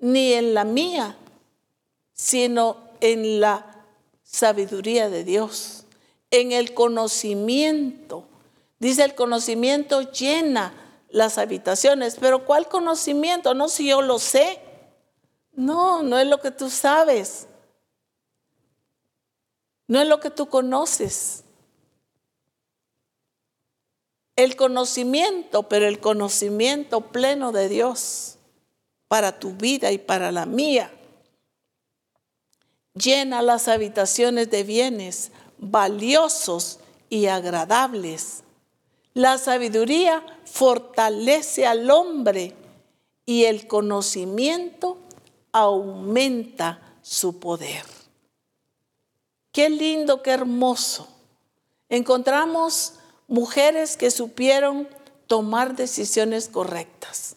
ni en la mía, sino en la sabiduría de Dios, en el conocimiento. Dice el conocimiento llena las habitaciones. Pero ¿cuál conocimiento? No si yo lo sé. No, no es lo que tú sabes. No es lo que tú conoces. El conocimiento, pero el conocimiento pleno de Dios para tu vida y para la mía. Llena las habitaciones de bienes valiosos y agradables. La sabiduría fortalece al hombre y el conocimiento aumenta su poder. Qué lindo, qué hermoso. Encontramos mujeres que supieron tomar decisiones correctas.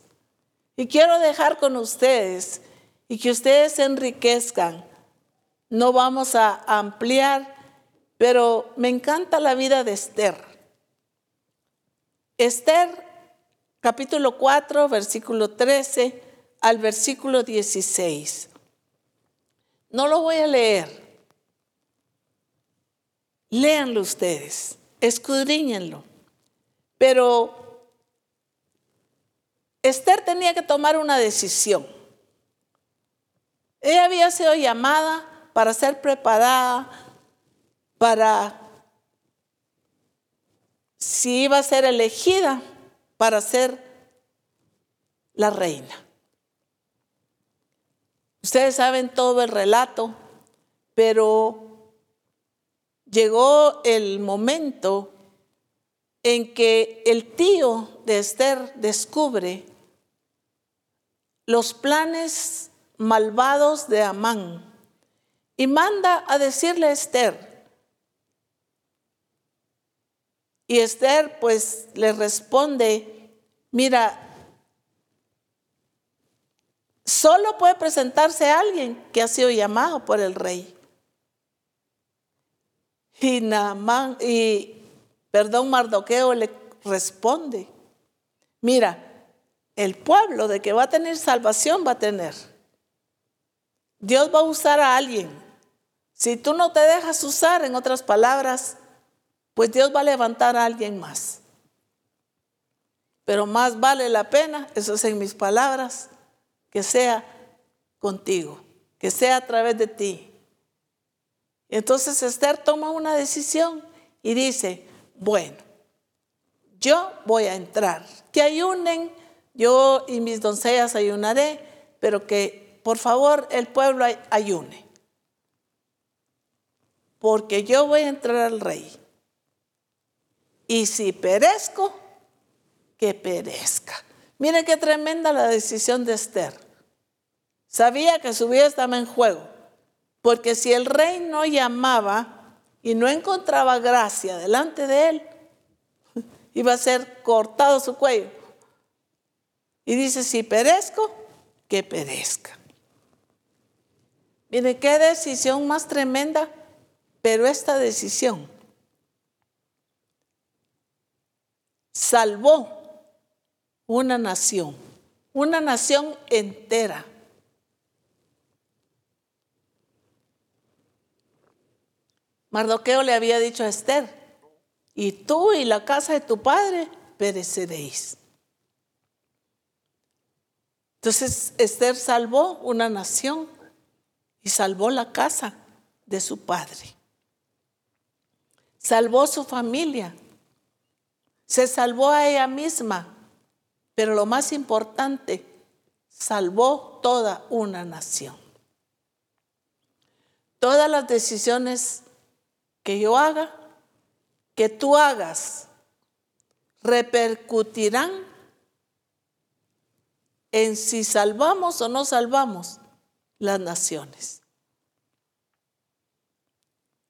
Y quiero dejar con ustedes y que ustedes se enriquezcan. No vamos a ampliar, pero me encanta la vida de Esther. Esther capítulo 4, versículo 13 al versículo 16. No lo voy a leer. Léanlo ustedes, escudriñenlo. Pero Esther tenía que tomar una decisión. Ella había sido llamada para ser preparada para si iba a ser elegida para ser la reina. Ustedes saben todo el relato, pero llegó el momento en que el tío de Esther descubre los planes malvados de Amán y manda a decirle a Esther. Y Esther pues le responde, mira, Solo puede presentarse alguien que ha sido llamado por el rey. Y, y perdón, Mardoqueo le responde, mira, el pueblo de que va a tener salvación va a tener. Dios va a usar a alguien. Si tú no te dejas usar, en otras palabras, pues Dios va a levantar a alguien más. Pero más vale la pena, eso es en mis palabras, que sea contigo, que sea a través de ti. Entonces Esther toma una decisión y dice, bueno, yo voy a entrar, que ayunen, yo y mis doncellas ayunaré, pero que por favor el pueblo ayune, porque yo voy a entrar al rey. Y si perezco, que perezca. Miren qué tremenda la decisión de Esther. Sabía que su vida estaba en juego, porque si el rey no llamaba y no encontraba gracia delante de él, iba a ser cortado su cuello. Y dice, si perezco, que perezca. Miren qué decisión más tremenda, pero esta decisión salvó una nación, una nación entera. Mardoqueo le había dicho a Esther, y tú y la casa de tu padre pereceréis. Entonces Esther salvó una nación y salvó la casa de su padre. Salvó su familia. Se salvó a ella misma pero lo más importante, salvó toda una nación. Todas las decisiones que yo haga, que tú hagas, repercutirán en si salvamos o no salvamos las naciones.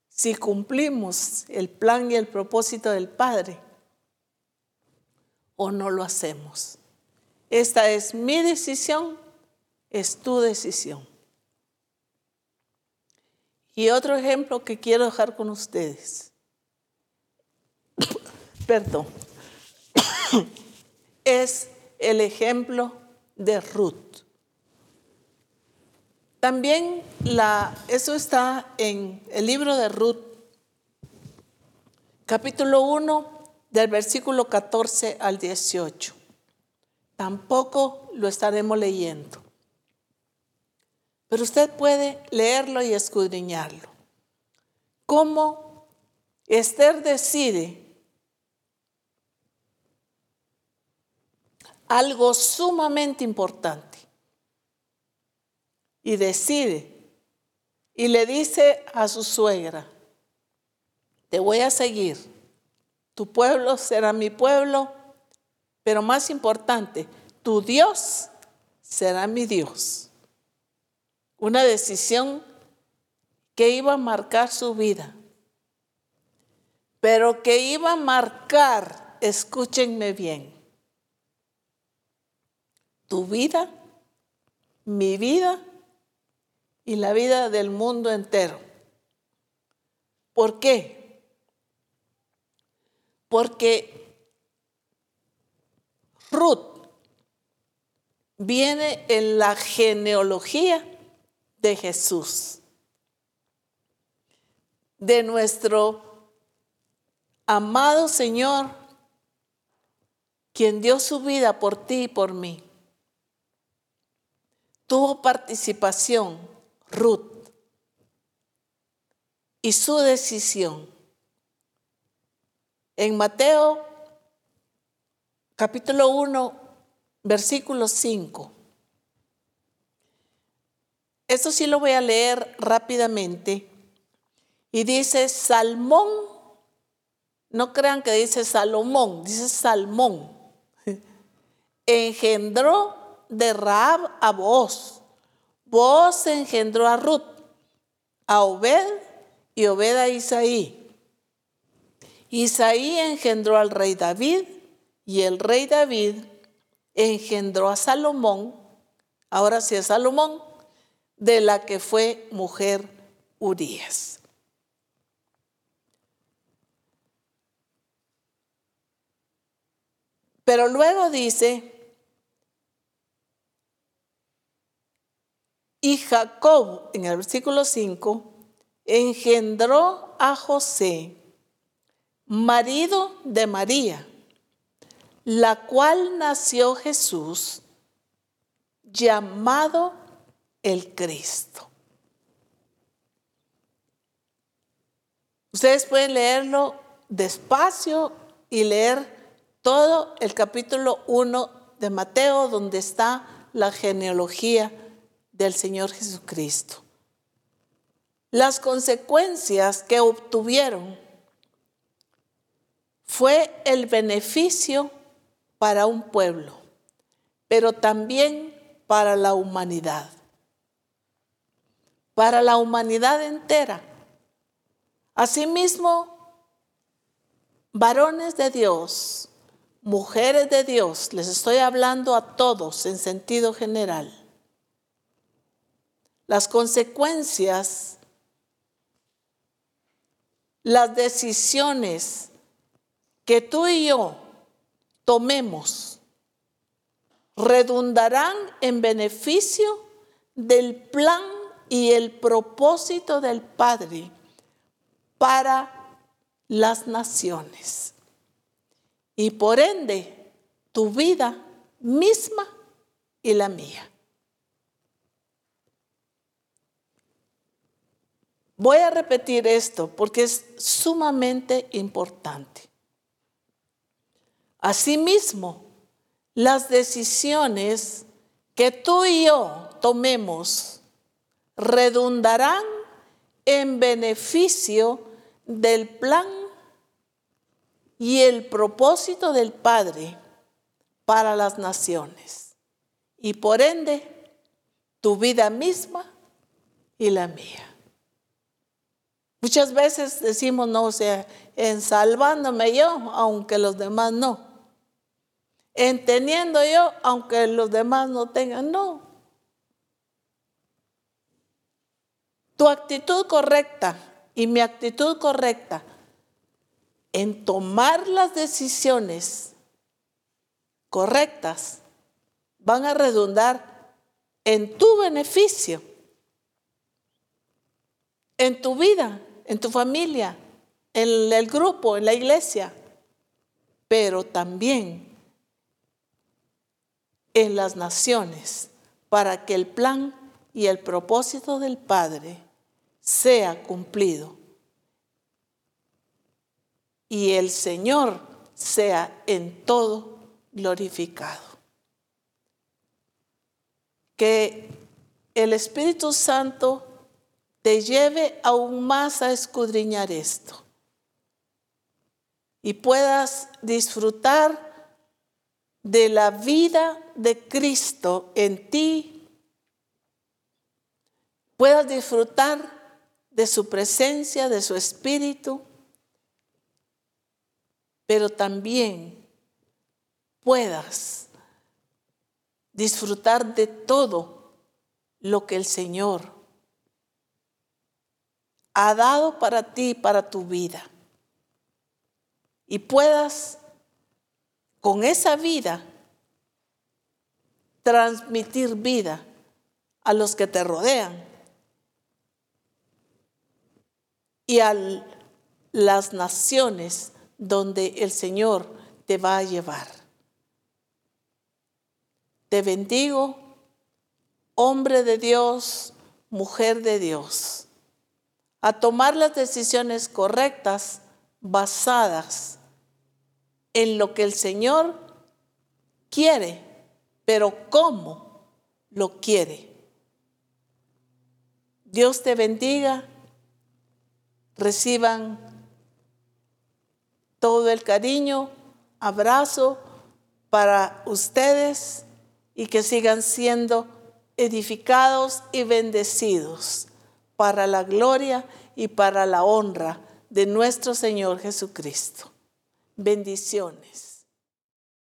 Si cumplimos el plan y el propósito del Padre o no lo hacemos. Esta es mi decisión, es tu decisión. Y otro ejemplo que quiero dejar con ustedes, perdón, es el ejemplo de Ruth. También la, eso está en el libro de Ruth, capítulo 1, del versículo 14 al 18. Tampoco lo estaremos leyendo. Pero usted puede leerlo y escudriñarlo. Cómo Esther decide algo sumamente importante y decide y le dice a su suegra, te voy a seguir, tu pueblo será mi pueblo, pero más importante, tu Dios será mi Dios. Una decisión que iba a marcar su vida, pero que iba a marcar, escúchenme bien, tu vida, mi vida y la vida del mundo entero. ¿Por qué? Porque Ruth viene en la genealogía de Jesús, de nuestro amado Señor, quien dio su vida por ti y por mí. Tuvo participación Ruth y su decisión. En Mateo capítulo 1, versículo 5. Esto sí lo voy a leer rápidamente. Y dice, Salmón, no crean que dice Salomón, dice Salmón, engendró de Raab a Boaz. Boaz engendró a Ruth, a Obed y Obed a Isaí. Isaí engendró al rey David y el rey David engendró a Salomón, ahora sí es Salomón, de la que fue mujer Urias. Pero luego dice, y Jacob, en el versículo 5, engendró a José, marido de María la cual nació Jesús, llamado el Cristo. Ustedes pueden leerlo despacio y leer todo el capítulo 1 de Mateo, donde está la genealogía del Señor Jesucristo. Las consecuencias que obtuvieron fue el beneficio para un pueblo, pero también para la humanidad, para la humanidad entera. Asimismo, varones de Dios, mujeres de Dios, les estoy hablando a todos en sentido general. Las consecuencias, las decisiones que tú y yo tomemos redundarán en beneficio del plan y el propósito del Padre para las naciones. Y por ende, tu vida misma y la mía. Voy a repetir esto porque es sumamente importante. Asimismo, las decisiones que tú y yo tomemos redundarán en beneficio del plan y el propósito del Padre para las naciones y por ende tu vida misma y la mía. Muchas veces decimos, no, o sea, en salvándome yo, aunque los demás no entendiendo yo, aunque los demás no tengan, no. Tu actitud correcta y mi actitud correcta en tomar las decisiones correctas van a redundar en tu beneficio, en tu vida, en tu familia, en el grupo, en la iglesia, pero también en las naciones para que el plan y el propósito del Padre sea cumplido y el Señor sea en todo glorificado. Que el Espíritu Santo te lleve aún más a escudriñar esto y puedas disfrutar de la vida de Cristo en ti, puedas disfrutar de su presencia, de su espíritu, pero también puedas disfrutar de todo lo que el Señor ha dado para ti, para tu vida. Y puedas con esa vida transmitir vida a los que te rodean y a las naciones donde el Señor te va a llevar. Te bendigo, hombre de Dios, mujer de Dios, a tomar las decisiones correctas basadas en lo que el Señor quiere, pero cómo lo quiere. Dios te bendiga, reciban todo el cariño, abrazo para ustedes y que sigan siendo edificados y bendecidos para la gloria y para la honra de nuestro Señor Jesucristo. Bendiciones.